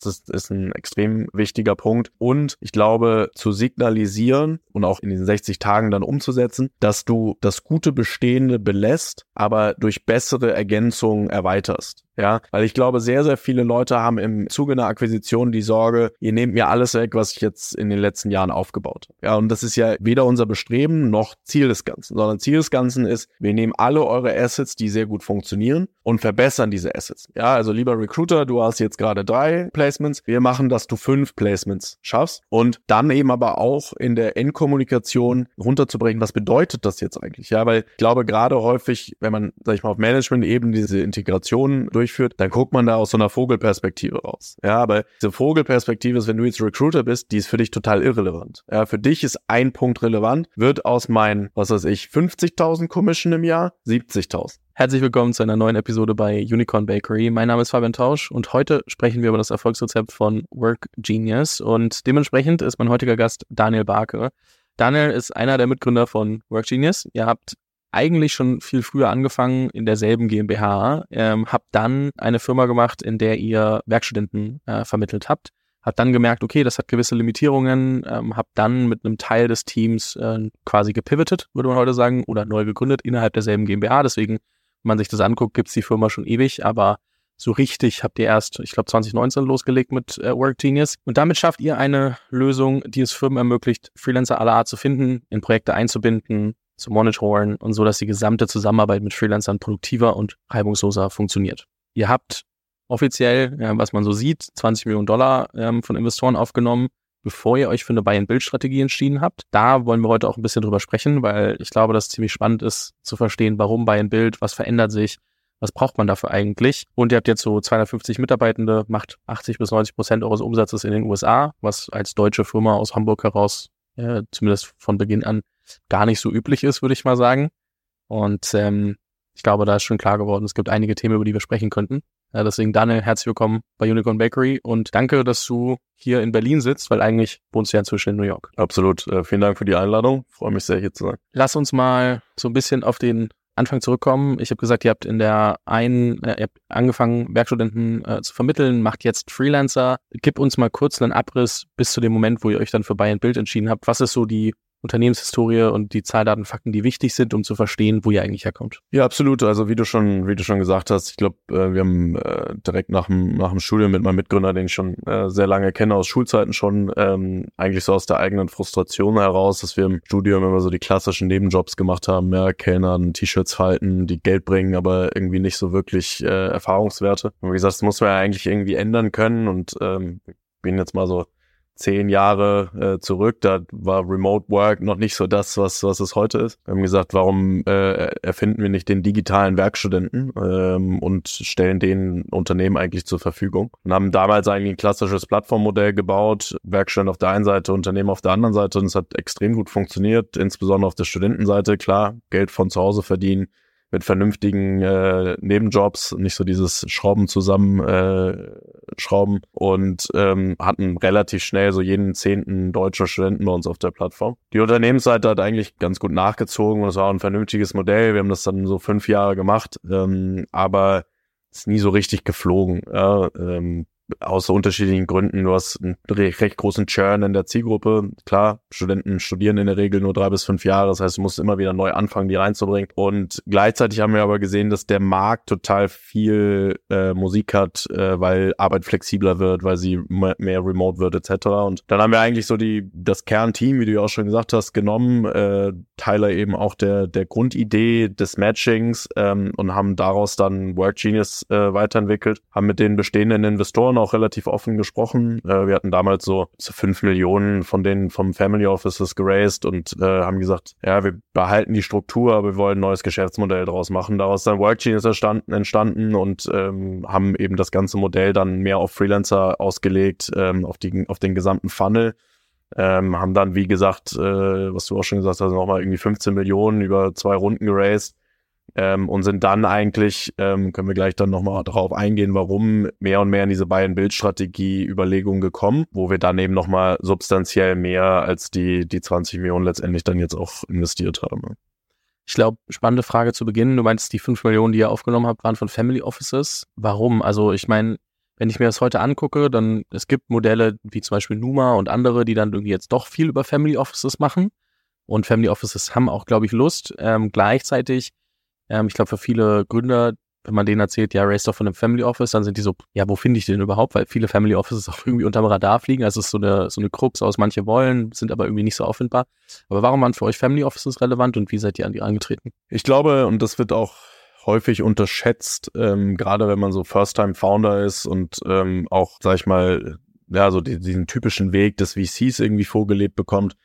Das ist, ein extrem wichtiger Punkt. Und ich glaube, zu signalisieren und auch in den 60 Tagen dann umzusetzen, dass du das gute Bestehende belässt, aber durch bessere Ergänzungen erweiterst. Ja, weil ich glaube, sehr, sehr viele Leute haben im Zuge einer Akquisition die Sorge, ihr nehmt mir alles weg, was ich jetzt in den letzten Jahren aufgebaut habe. Ja, und das ist ja weder unser Bestreben noch Ziel des Ganzen, sondern Ziel des Ganzen ist, wir nehmen alle eure Assets, die sehr gut funktionieren und verbessern diese Assets. Ja, also lieber Recruiter, du hast jetzt gerade drei Placements. Wir machen, dass du fünf Placements schaffst und dann eben aber auch in der Endkommunikation runterzubrechen, was bedeutet das jetzt eigentlich? Ja, weil ich glaube, gerade häufig, wenn man, sag ich mal, auf Management-Ebene diese Integration durch durchführt, dann guckt man da aus so einer Vogelperspektive raus. Ja, aber diese Vogelperspektive ist, wenn du jetzt Recruiter bist, die ist für dich total irrelevant. Ja, für dich ist ein Punkt relevant, wird aus meinen, was weiß ich, 50.000 Commission im Jahr 70.000. Herzlich willkommen zu einer neuen Episode bei Unicorn Bakery. Mein Name ist Fabian Tausch und heute sprechen wir über das Erfolgsrezept von Work Genius und dementsprechend ist mein heutiger Gast Daniel Barke. Daniel ist einer der Mitgründer von Work Genius. Ihr habt eigentlich schon viel früher angefangen in derselben GmbH, ähm, habt dann eine Firma gemacht, in der ihr Werkstudenten äh, vermittelt habt. Habt dann gemerkt, okay, das hat gewisse Limitierungen, ähm, habt dann mit einem Teil des Teams äh, quasi gepivotet, würde man heute sagen, oder neu gegründet innerhalb derselben GmbH. Deswegen, man sich das anguckt, gibt's die Firma schon ewig, aber so richtig habt ihr erst, ich glaube, 2019 losgelegt mit äh, Work Genius. Und damit schafft ihr eine Lösung, die es Firmen ermöglicht, Freelancer aller Art zu finden, in Projekte einzubinden, zu monitoren und so, dass die gesamte Zusammenarbeit mit Freelancern produktiver und reibungsloser funktioniert. Ihr habt offiziell, ja, was man so sieht, 20 Millionen Dollar ähm, von Investoren aufgenommen, bevor ihr euch für eine Buy-and-Build-Strategie entschieden habt. Da wollen wir heute auch ein bisschen drüber sprechen, weil ich glaube, dass es ziemlich spannend ist zu verstehen, warum Buy-and-Build, was verändert sich, was braucht man dafür eigentlich? Und ihr habt jetzt so 250 Mitarbeitende, macht 80 bis 90 Prozent eures Umsatzes in den USA, was als deutsche Firma aus Hamburg heraus, äh, zumindest von Beginn an, gar nicht so üblich ist, würde ich mal sagen. Und ähm, ich glaube, da ist schon klar geworden, es gibt einige Themen, über die wir sprechen könnten. Ja, deswegen, Daniel, herzlich willkommen bei Unicorn Bakery und danke, dass du hier in Berlin sitzt, weil eigentlich wohnst du ja inzwischen in New York. Absolut. Äh, vielen Dank für die Einladung. Freue mich sehr, hier zu sein. Lass uns mal so ein bisschen auf den Anfang zurückkommen. Ich habe gesagt, ihr habt in der einen, äh, ihr habt angefangen, Werkstudenten äh, zu vermitteln, macht jetzt Freelancer. Gib uns mal kurz einen Abriss bis zu dem Moment, wo ihr euch dann für Buy and Build entschieden habt. Was ist so die Unternehmenshistorie und die Zahldaten, Fakten, die wichtig sind, um zu verstehen, wo ihr eigentlich herkommt. Ja, absolut. Also wie du schon, wie du schon gesagt hast, ich glaube, äh, wir haben äh, direkt nach dem, nach dem Studium mit meinem Mitgründer, den ich schon äh, sehr lange kenne, aus Schulzeiten schon, ähm, eigentlich so aus der eigenen Frustration heraus, dass wir im Studium immer so die klassischen Nebenjobs gemacht haben, ja, Kellnern, T-Shirts falten, die Geld bringen, aber irgendwie nicht so wirklich äh, Erfahrungswerte. Und wie gesagt, das muss man ja eigentlich irgendwie ändern können und ähm, bin jetzt mal so zehn Jahre äh, zurück, da war Remote Work noch nicht so das, was, was es heute ist. Wir haben gesagt, warum äh, erfinden wir nicht den digitalen Werkstudenten ähm, und stellen den Unternehmen eigentlich zur Verfügung. Und haben damals eigentlich ein klassisches Plattformmodell gebaut, Werkstudent auf der einen Seite, Unternehmen auf der anderen Seite und es hat extrem gut funktioniert, insbesondere auf der Studentenseite, klar, Geld von zu Hause verdienen, mit vernünftigen äh, Nebenjobs, nicht so dieses Schrauben zusammen äh, schrauben und ähm, hatten relativ schnell so jeden zehnten deutschen Studenten bei uns auf der Plattform. Die Unternehmensseite hat eigentlich ganz gut nachgezogen und es war ein vernünftiges Modell. Wir haben das dann so fünf Jahre gemacht, ähm, aber ist nie so richtig geflogen. Ja, ähm, aus unterschiedlichen Gründen. Du hast einen recht großen Churn in der Zielgruppe. Klar, Studenten studieren in der Regel nur drei bis fünf Jahre. Das heißt, du musst immer wieder neu anfangen, die reinzubringen. Und gleichzeitig haben wir aber gesehen, dass der Markt total viel äh, Musik hat, äh, weil Arbeit flexibler wird, weil sie mehr remote wird etc. Und dann haben wir eigentlich so die das Kernteam, wie du ja auch schon gesagt hast, genommen. Äh, Tyler eben auch der der Grundidee des Matchings ähm, und haben daraus dann Work Genius äh, weiterentwickelt, haben mit den bestehenden Investoren auch relativ offen gesprochen. Äh, wir hatten damals so, fünf Millionen von denen vom Family Offices geraced und äh, haben gesagt, ja, wir behalten die Struktur, aber wir wollen ein neues Geschäftsmodell daraus machen. Daraus dann Workgenius entstanden, entstanden und ähm, haben eben das ganze Modell dann mehr auf Freelancer ausgelegt, ähm, auf, die, auf den gesamten Funnel. Ähm, haben dann, wie gesagt, äh, was du auch schon gesagt hast, nochmal irgendwie 15 Millionen über zwei Runden geraced ähm, und sind dann eigentlich, ähm, können wir gleich dann nochmal darauf eingehen, warum mehr und mehr in diese Buy-and-Build-Strategie-Überlegungen gekommen, wo wir dann eben nochmal substanziell mehr als die, die 20 Millionen letztendlich dann jetzt auch investiert haben. Ich glaube, spannende Frage zu Beginn. Du meinst, die 5 Millionen, die ihr aufgenommen habt, waren von Family Offices. Warum? Also ich meine, wenn ich mir das heute angucke, dann es gibt Modelle wie zum Beispiel Numa und andere, die dann irgendwie jetzt doch viel über Family Offices machen. Und Family Offices haben auch, glaube ich, Lust. Ähm, gleichzeitig, ähm, ich glaube, für viele Gründer, wenn man denen erzählt, ja, race doch von einem Family Office, dann sind die so, ja, wo finde ich den überhaupt? Weil viele Family Offices auch irgendwie unterm Radar fliegen. Also es ist so eine, so eine Krux aus, manche wollen, sind aber irgendwie nicht so auffindbar. Aber warum waren für euch Family Offices relevant und wie seid ihr an die angetreten? Ich glaube, und das wird auch häufig unterschätzt, ähm, gerade wenn man so First-Time-Founder ist und ähm, auch, sag ich mal, ja, so die, diesen typischen Weg des VCs irgendwie vorgelebt bekommt.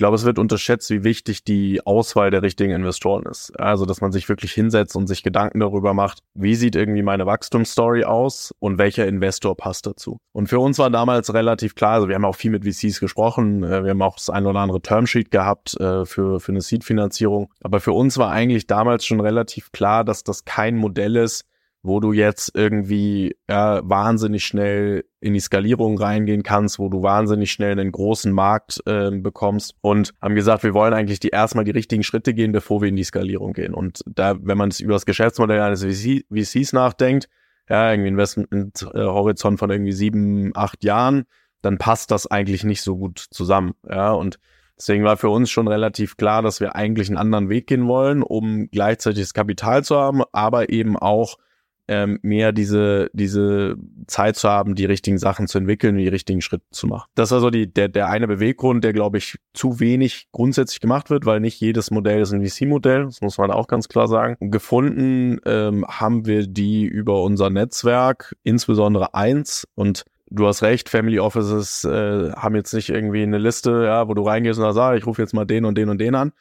Ich glaube, es wird unterschätzt, wie wichtig die Auswahl der richtigen Investoren ist. Also, dass man sich wirklich hinsetzt und sich Gedanken darüber macht, wie sieht irgendwie meine Wachstumsstory aus und welcher Investor passt dazu. Und für uns war damals relativ klar, also wir haben auch viel mit VCs gesprochen, äh, wir haben auch das ein oder andere Termsheet gehabt äh, für, für eine Seed-Finanzierung. Aber für uns war eigentlich damals schon relativ klar, dass das kein Modell ist, wo du jetzt irgendwie ja, wahnsinnig schnell in die Skalierung reingehen kannst, wo du wahnsinnig schnell einen großen Markt äh, bekommst und haben gesagt, wir wollen eigentlich die erstmal die richtigen Schritte gehen, bevor wir in die Skalierung gehen. Und da, wenn man über das Geschäftsmodell eines VC, VCs nachdenkt, ja, irgendwie Investment-Horizont von irgendwie sieben, acht Jahren, dann passt das eigentlich nicht so gut zusammen. Ja, und Deswegen war für uns schon relativ klar, dass wir eigentlich einen anderen Weg gehen wollen, um gleichzeitig das Kapital zu haben, aber eben auch ähm, mehr diese, diese Zeit zu haben, die richtigen Sachen zu entwickeln und die richtigen Schritte zu machen. Das ist also die, der, der eine Beweggrund, der, glaube ich, zu wenig grundsätzlich gemacht wird, weil nicht jedes Modell ist ein VC-Modell, das muss man auch ganz klar sagen. Gefunden ähm, haben wir die über unser Netzwerk, insbesondere eins und du hast recht, Family Offices äh, haben jetzt nicht irgendwie eine Liste, ja, wo du reingehst und sagst, ah, ich rufe jetzt mal den und den und den an,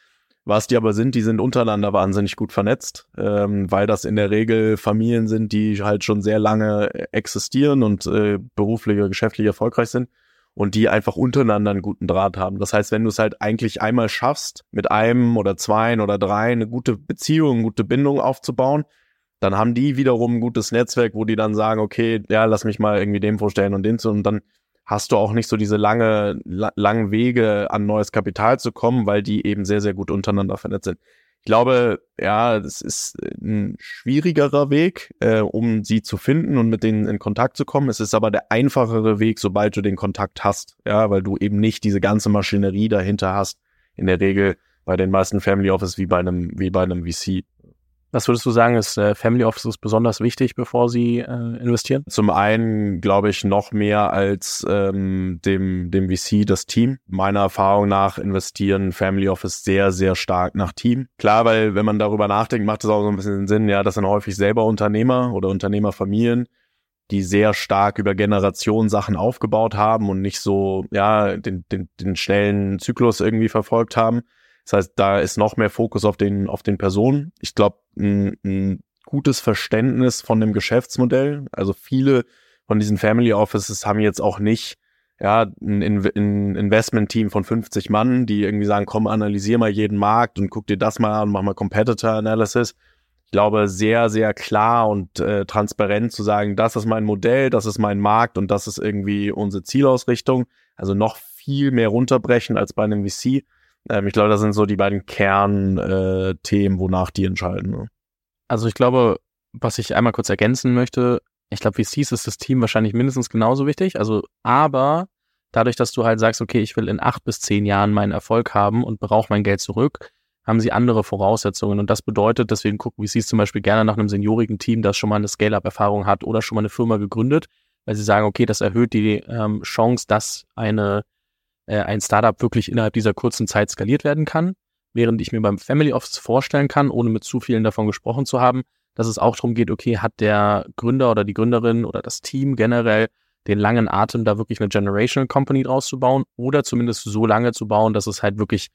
was die aber sind, die sind untereinander wahnsinnig gut vernetzt, ähm, weil das in der Regel Familien sind, die halt schon sehr lange existieren und äh, beruflich oder geschäftlich erfolgreich sind und die einfach untereinander einen guten Draht haben. Das heißt, wenn du es halt eigentlich einmal schaffst, mit einem oder zwei oder drei eine gute Beziehung, eine gute Bindung aufzubauen, dann haben die wiederum ein gutes Netzwerk, wo die dann sagen, okay, ja, lass mich mal irgendwie dem vorstellen und den zu und dann hast du auch nicht so diese lange, la langen Wege an neues Kapital zu kommen, weil die eben sehr, sehr gut untereinander vernetzt sind. Ich glaube, ja, das ist ein schwierigerer Weg, äh, um sie zu finden und mit denen in Kontakt zu kommen. Es ist aber der einfachere Weg, sobald du den Kontakt hast, ja, weil du eben nicht diese ganze Maschinerie dahinter hast. In der Regel bei den meisten Family Office wie bei einem, wie bei einem VC. Was würdest du sagen, ist äh, Family Offices besonders wichtig, bevor sie äh, investieren? Zum einen glaube ich noch mehr als ähm, dem, dem VC das Team. Meiner Erfahrung nach investieren Family Office sehr, sehr stark nach Team. Klar, weil wenn man darüber nachdenkt, macht es auch so ein bisschen Sinn, ja, das sind häufig selber Unternehmer oder Unternehmerfamilien, die sehr stark über Generationen Sachen aufgebaut haben und nicht so, ja, den, den, den schnellen Zyklus irgendwie verfolgt haben. Das heißt, da ist noch mehr Fokus auf den, auf den Personen. Ich glaube, ein, ein gutes Verständnis von dem Geschäftsmodell. Also viele von diesen Family Offices haben jetzt auch nicht ja, ein, ein Investment-Team von 50 Mann, die irgendwie sagen, komm, analysier mal jeden Markt und guck dir das mal an, mach mal Competitor Analysis. Ich glaube, sehr, sehr klar und äh, transparent zu sagen, das ist mein Modell, das ist mein Markt und das ist irgendwie unsere Zielausrichtung. Also noch viel mehr runterbrechen als bei einem VC. Ähm, ich glaube, das sind so die beiden Kernthemen, äh, wonach die entscheiden. Ne? Also ich glaube, was ich einmal kurz ergänzen möchte, ich glaube, wie VCs ist das Team wahrscheinlich mindestens genauso wichtig. Also, aber dadurch, dass du halt sagst, okay, ich will in acht bis zehn Jahren meinen Erfolg haben und brauche mein Geld zurück, haben sie andere Voraussetzungen. Und das bedeutet, deswegen gucken VCs zum Beispiel gerne nach einem seniorigen Team, das schon mal eine Scale-Up-Erfahrung hat oder schon mal eine Firma gegründet, weil sie sagen, okay, das erhöht die ähm, Chance, dass eine äh, ein Startup wirklich innerhalb dieser kurzen Zeit skaliert werden kann. Während ich mir beim Family Office vorstellen kann, ohne mit zu vielen davon gesprochen zu haben, dass es auch darum geht, okay, hat der Gründer oder die Gründerin oder das Team generell den langen Atem, da wirklich eine Generational Company draus zu bauen oder zumindest so lange zu bauen, dass es halt wirklich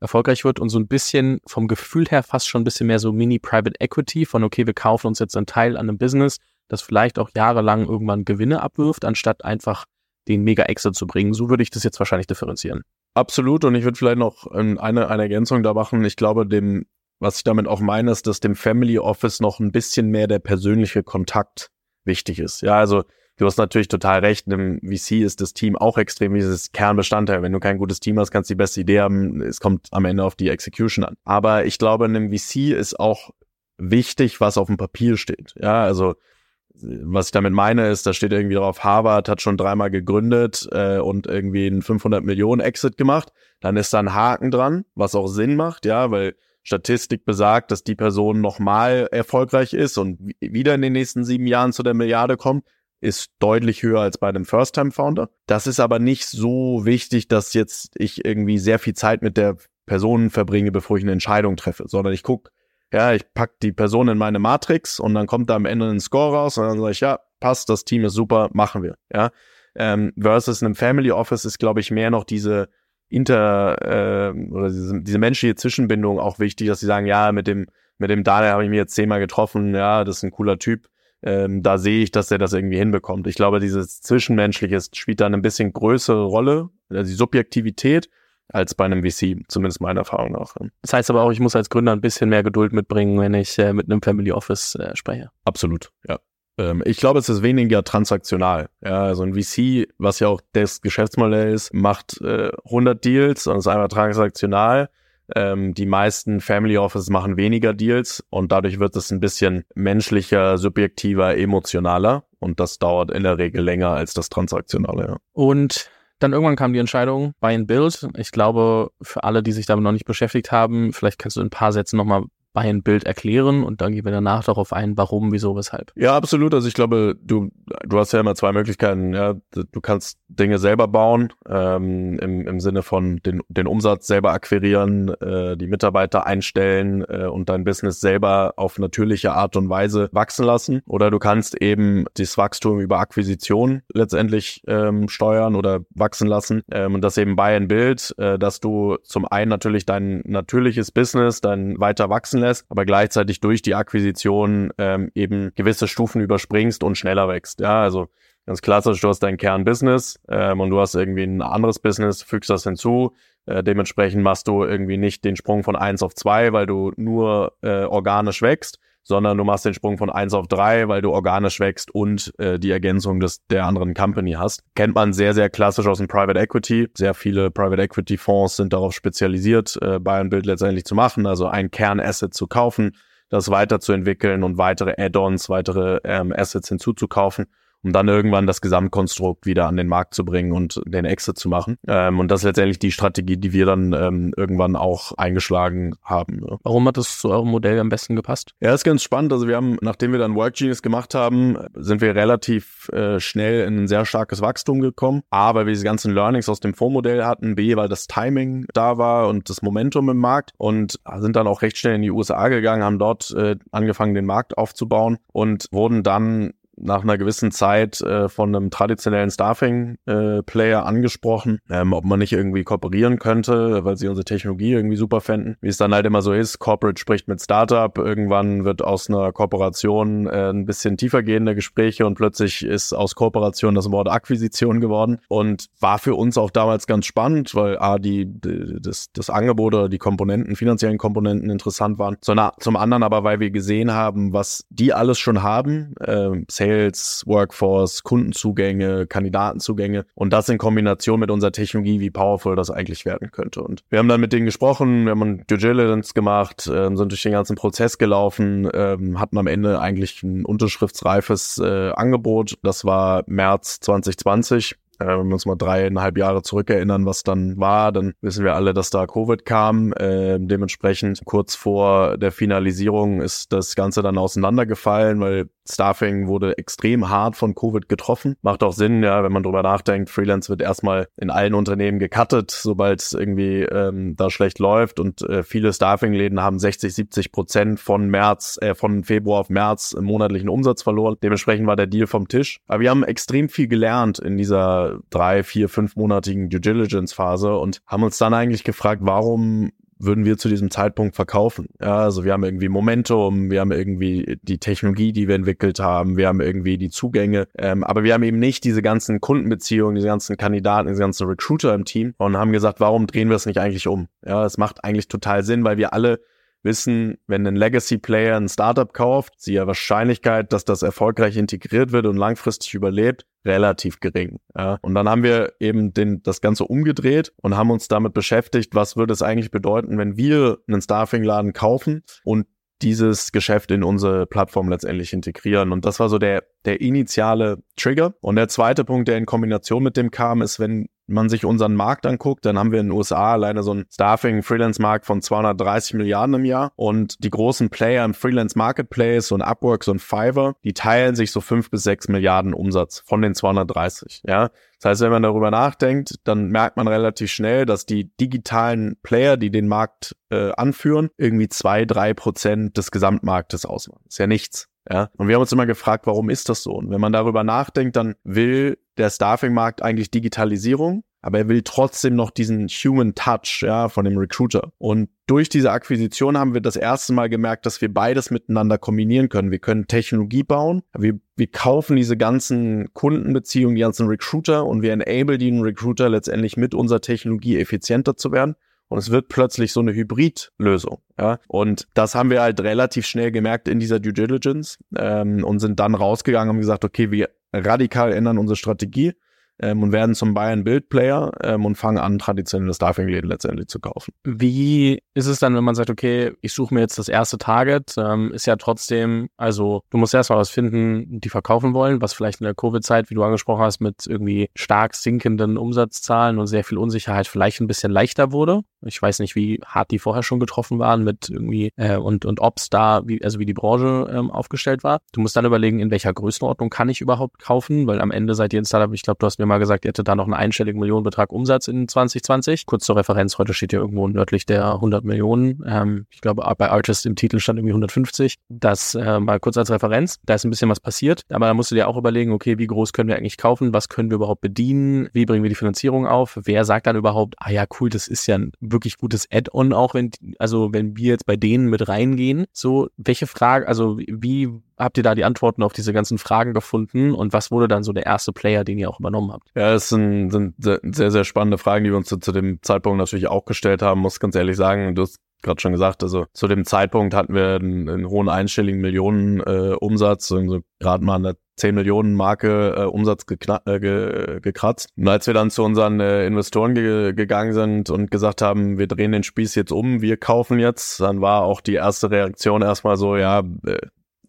erfolgreich wird und so ein bisschen vom Gefühl her fast schon ein bisschen mehr so Mini-Private Equity von, okay, wir kaufen uns jetzt einen Teil an einem Business, das vielleicht auch jahrelang irgendwann Gewinne abwirft, anstatt einfach den Mega-Exit zu bringen. So würde ich das jetzt wahrscheinlich differenzieren. Absolut. Und ich würde vielleicht noch eine, eine Ergänzung da machen. Ich glaube, dem, was ich damit auch meine, ist, dass dem Family Office noch ein bisschen mehr der persönliche Kontakt wichtig ist. Ja, also du hast natürlich total recht. Im VC ist das Team auch extrem dieses Kernbestandteil. Wenn du kein gutes Team hast, kannst du die beste Idee haben. Es kommt am Ende auf die Execution an. Aber ich glaube, in einem VC ist auch wichtig, was auf dem Papier steht. Ja, also was ich damit meine, ist, da steht irgendwie drauf, Harvard hat schon dreimal gegründet äh, und irgendwie einen 500 Millionen Exit gemacht. Dann ist da ein Haken dran, was auch Sinn macht, ja, weil Statistik besagt, dass die Person nochmal erfolgreich ist und wieder in den nächsten sieben Jahren zu der Milliarde kommt, ist deutlich höher als bei einem First-Time-Founder. Das ist aber nicht so wichtig, dass jetzt ich irgendwie sehr viel Zeit mit der Person verbringe, bevor ich eine Entscheidung treffe, sondern ich gucke, ja, ich pack die Person in meine Matrix und dann kommt da am Ende ein Score raus und dann sage ich, ja, passt, das Team ist super, machen wir. Ja, ähm, versus einem Family Office ist, glaube ich, mehr noch diese inter äh, oder diese, diese menschliche Zwischenbindung auch wichtig, dass sie sagen, ja, mit dem mit dem Daniel habe ich mich jetzt zehnmal getroffen, ja, das ist ein cooler Typ. Ähm, da sehe ich, dass er das irgendwie hinbekommt. Ich glaube, dieses Zwischenmenschliche spielt dann ein bisschen größere Rolle, also die Subjektivität als bei einem VC, zumindest meiner Erfahrung nach. Das heißt aber auch, ich muss als Gründer ein bisschen mehr Geduld mitbringen, wenn ich äh, mit einem Family Office äh, spreche. Absolut, ja. Ähm, ich glaube, es ist weniger transaktional. Ja, also ein VC, was ja auch das Geschäftsmodell ist, macht äh, 100 Deals und ist einfach transaktional. Ähm, die meisten Family Offices machen weniger Deals und dadurch wird es ein bisschen menschlicher, subjektiver, emotionaler und das dauert in der Regel länger als das Transaktionale. Ja. Und dann irgendwann kam die Entscheidung, Buy and Build. Ich glaube, für alle, die sich damit noch nicht beschäftigt haben, vielleicht kannst du in ein paar Sätzen nochmal ein Bild erklären und dann gehen wir danach darauf ein, warum, wieso, weshalb. Ja, absolut. Also ich glaube, du, du hast ja immer zwei Möglichkeiten. Ja, du kannst Dinge selber bauen, ähm, im, im Sinne von den, den Umsatz selber akquirieren, äh, die Mitarbeiter einstellen äh, und dein Business selber auf natürliche Art und Weise wachsen lassen. Oder du kannst eben das Wachstum über Akquisition letztendlich ähm, steuern oder wachsen lassen. Ähm, und das eben bei ein Bild, äh, dass du zum einen natürlich dein natürliches Business dann weiter wachsen lässt lässt, aber gleichzeitig durch die Akquisition ähm, eben gewisse Stufen überspringst und schneller wächst. Ja, also ganz klassisch, du hast dein Kernbusiness ähm, und du hast irgendwie ein anderes Business, fügst das hinzu. Äh, dementsprechend machst du irgendwie nicht den Sprung von eins auf zwei, weil du nur äh, organisch wächst, sondern du machst den Sprung von eins auf drei, weil du organisch wächst und äh, die Ergänzung des der anderen Company hast. Kennt man sehr, sehr klassisch aus dem Private Equity. Sehr viele Private Equity Fonds sind darauf spezialisiert, äh, Buy and Build letztendlich zu machen, also ein Kernasset zu kaufen, das weiterzuentwickeln und weitere Add-ons, weitere ähm, Assets hinzuzukaufen um dann irgendwann das Gesamtkonstrukt wieder an den Markt zu bringen und den Exit zu machen. Ähm, und das ist letztendlich die Strategie, die wir dann ähm, irgendwann auch eingeschlagen haben. Ja. Warum hat das zu eurem Modell am besten gepasst? Ja, ist ganz spannend. Also wir haben, nachdem wir dann Work Genius gemacht haben, sind wir relativ äh, schnell in ein sehr starkes Wachstum gekommen. A, weil wir diese ganzen Learnings aus dem Fondsmodell hatten. B, weil das Timing da war und das Momentum im Markt und sind dann auch recht schnell in die USA gegangen, haben dort äh, angefangen, den Markt aufzubauen und wurden dann nach einer gewissen Zeit äh, von einem traditionellen Staffing-Player äh, angesprochen, ähm, ob man nicht irgendwie kooperieren könnte, weil sie unsere Technologie irgendwie super fänden. Wie es dann halt immer so ist, Corporate spricht mit Startup, irgendwann wird aus einer Kooperation äh, ein bisschen tiefergehende Gespräche und plötzlich ist aus Kooperation das Wort Akquisition geworden und war für uns auch damals ganz spannend, weil A, die, die das, das Angebot oder die Komponenten, finanziellen Komponenten interessant waren, sondern zum anderen aber, weil wir gesehen haben, was die alles schon haben, äh, Workforce, Kundenzugänge, Kandidatenzugänge und das in Kombination mit unserer Technologie, wie powerful das eigentlich werden könnte. Und wir haben dann mit denen gesprochen, wir haben Due Diligence gemacht, äh, sind durch den ganzen Prozess gelaufen, äh, hatten am Ende eigentlich ein unterschriftsreifes äh, Angebot. Das war März 2020 äh, wenn wir uns mal dreieinhalb Jahre zurückerinnern, was dann war, dann wissen wir alle, dass da Covid kam. Äh, dementsprechend kurz vor der Finalisierung ist das Ganze dann auseinandergefallen, weil Staffing wurde extrem hart von Covid getroffen. Macht auch Sinn, ja, wenn man drüber nachdenkt, Freelance wird erstmal in allen Unternehmen gecuttet, sobald es irgendwie ähm, da schlecht läuft und äh, viele Staffing-Läden haben 60, 70 Prozent von März, äh, von Februar auf März im monatlichen Umsatz verloren. Dementsprechend war der Deal vom Tisch. Aber wir haben extrem viel gelernt in dieser drei, vier, fünfmonatigen Due Diligence Phase und haben uns dann eigentlich gefragt, warum würden wir zu diesem Zeitpunkt verkaufen. Ja, also wir haben irgendwie Momentum, wir haben irgendwie die Technologie, die wir entwickelt haben, wir haben irgendwie die Zugänge, ähm, aber wir haben eben nicht diese ganzen Kundenbeziehungen, diese ganzen Kandidaten, diese ganzen Recruiter im Team und haben gesagt, warum drehen wir es nicht eigentlich um? Ja, es macht eigentlich total Sinn, weil wir alle wissen, wenn ein Legacy-Player ein Startup kauft, ist die Wahrscheinlichkeit, dass das erfolgreich integriert wird und langfristig überlebt, relativ gering. Ja. Und dann haben wir eben den, das Ganze umgedreht und haben uns damit beschäftigt, was würde es eigentlich bedeuten, wenn wir einen Staffing-Laden kaufen und dieses Geschäft in unsere Plattform letztendlich integrieren. Und das war so der, der initiale Trigger. Und der zweite Punkt, der in Kombination mit dem kam, ist, wenn man sich unseren Markt anguckt, dann haben wir in den USA alleine so einen Staffing-Freelance-Markt von 230 Milliarden im Jahr und die großen Player im Freelance-Marketplace und Upworks und Fiverr, die teilen sich so fünf bis sechs Milliarden Umsatz von den 230, ja. Das heißt, wenn man darüber nachdenkt, dann merkt man relativ schnell, dass die digitalen Player, die den Markt äh, anführen, irgendwie zwei, drei Prozent des Gesamtmarktes ausmachen. Ist ja nichts. Ja, und wir haben uns immer gefragt, warum ist das so? Und wenn man darüber nachdenkt, dann will der Staffing-Markt eigentlich Digitalisierung, aber er will trotzdem noch diesen Human Touch, ja, von dem Recruiter. Und durch diese Akquisition haben wir das erste Mal gemerkt, dass wir beides miteinander kombinieren können. Wir können Technologie bauen, wir, wir kaufen diese ganzen Kundenbeziehungen, die ganzen Recruiter und wir enable den Recruiter letztendlich mit unserer Technologie effizienter zu werden und es wird plötzlich so eine Hybridlösung. Ja? Und das haben wir halt relativ schnell gemerkt in dieser Due Diligence ähm, und sind dann rausgegangen und gesagt, okay, wir radikal ändern unsere Strategie ähm, und werden zum Bayern Build Player ähm, und fangen an, traditionelle Staffing-Läden letztendlich zu kaufen. Wie ist es dann, wenn man sagt, okay, ich suche mir jetzt das erste Target, ähm, ist ja trotzdem, also du musst erstmal was finden, die verkaufen wollen, was vielleicht in der Covid-Zeit, wie du angesprochen hast, mit irgendwie stark sinkenden Umsatzzahlen und sehr viel Unsicherheit vielleicht ein bisschen leichter wurde. Ich weiß nicht, wie hart die vorher schon getroffen waren mit irgendwie äh, und und ob's da, wie, also wie die Branche ähm, aufgestellt war. Du musst dann überlegen, in welcher Größenordnung kann ich überhaupt kaufen, weil am Ende seid ihr ein Startup, ich glaube, du hast mir mal gesagt, ihr hättet da noch einen einstelligen Millionenbetrag Umsatz in 2020. Kurz zur Referenz, heute steht ja irgendwo nördlich der 100 Millionen. Ähm, ich glaube, bei Artist im Titel stand irgendwie 150. Das äh, mal kurz als Referenz. Da ist ein bisschen was passiert, aber da musst du dir auch überlegen, okay, wie groß können wir eigentlich kaufen? Was können wir überhaupt bedienen? Wie bringen wir die Finanzierung auf? Wer sagt dann überhaupt, ah ja, cool, das ist ja ein wirklich gutes Add-on, auch wenn, also wenn wir jetzt bei denen mit reingehen, so, welche Frage, also wie habt ihr da die Antworten auf diese ganzen Fragen gefunden und was wurde dann so der erste Player, den ihr auch übernommen habt? Ja, es sind, sind sehr, sehr spannende Fragen, die wir uns zu, zu dem Zeitpunkt natürlich auch gestellt haben, muss ganz ehrlich sagen. Du hast gerade schon gesagt, also zu dem Zeitpunkt hatten wir einen, einen hohen einstelligen Millionen äh, Umsatz, also gerade mal eine 10 Millionen Marke äh, Umsatz äh, ge gekratzt. Und als wir dann zu unseren äh, Investoren ge gegangen sind und gesagt haben, wir drehen den Spieß jetzt um, wir kaufen jetzt, dann war auch die erste Reaktion erstmal so, ja, äh,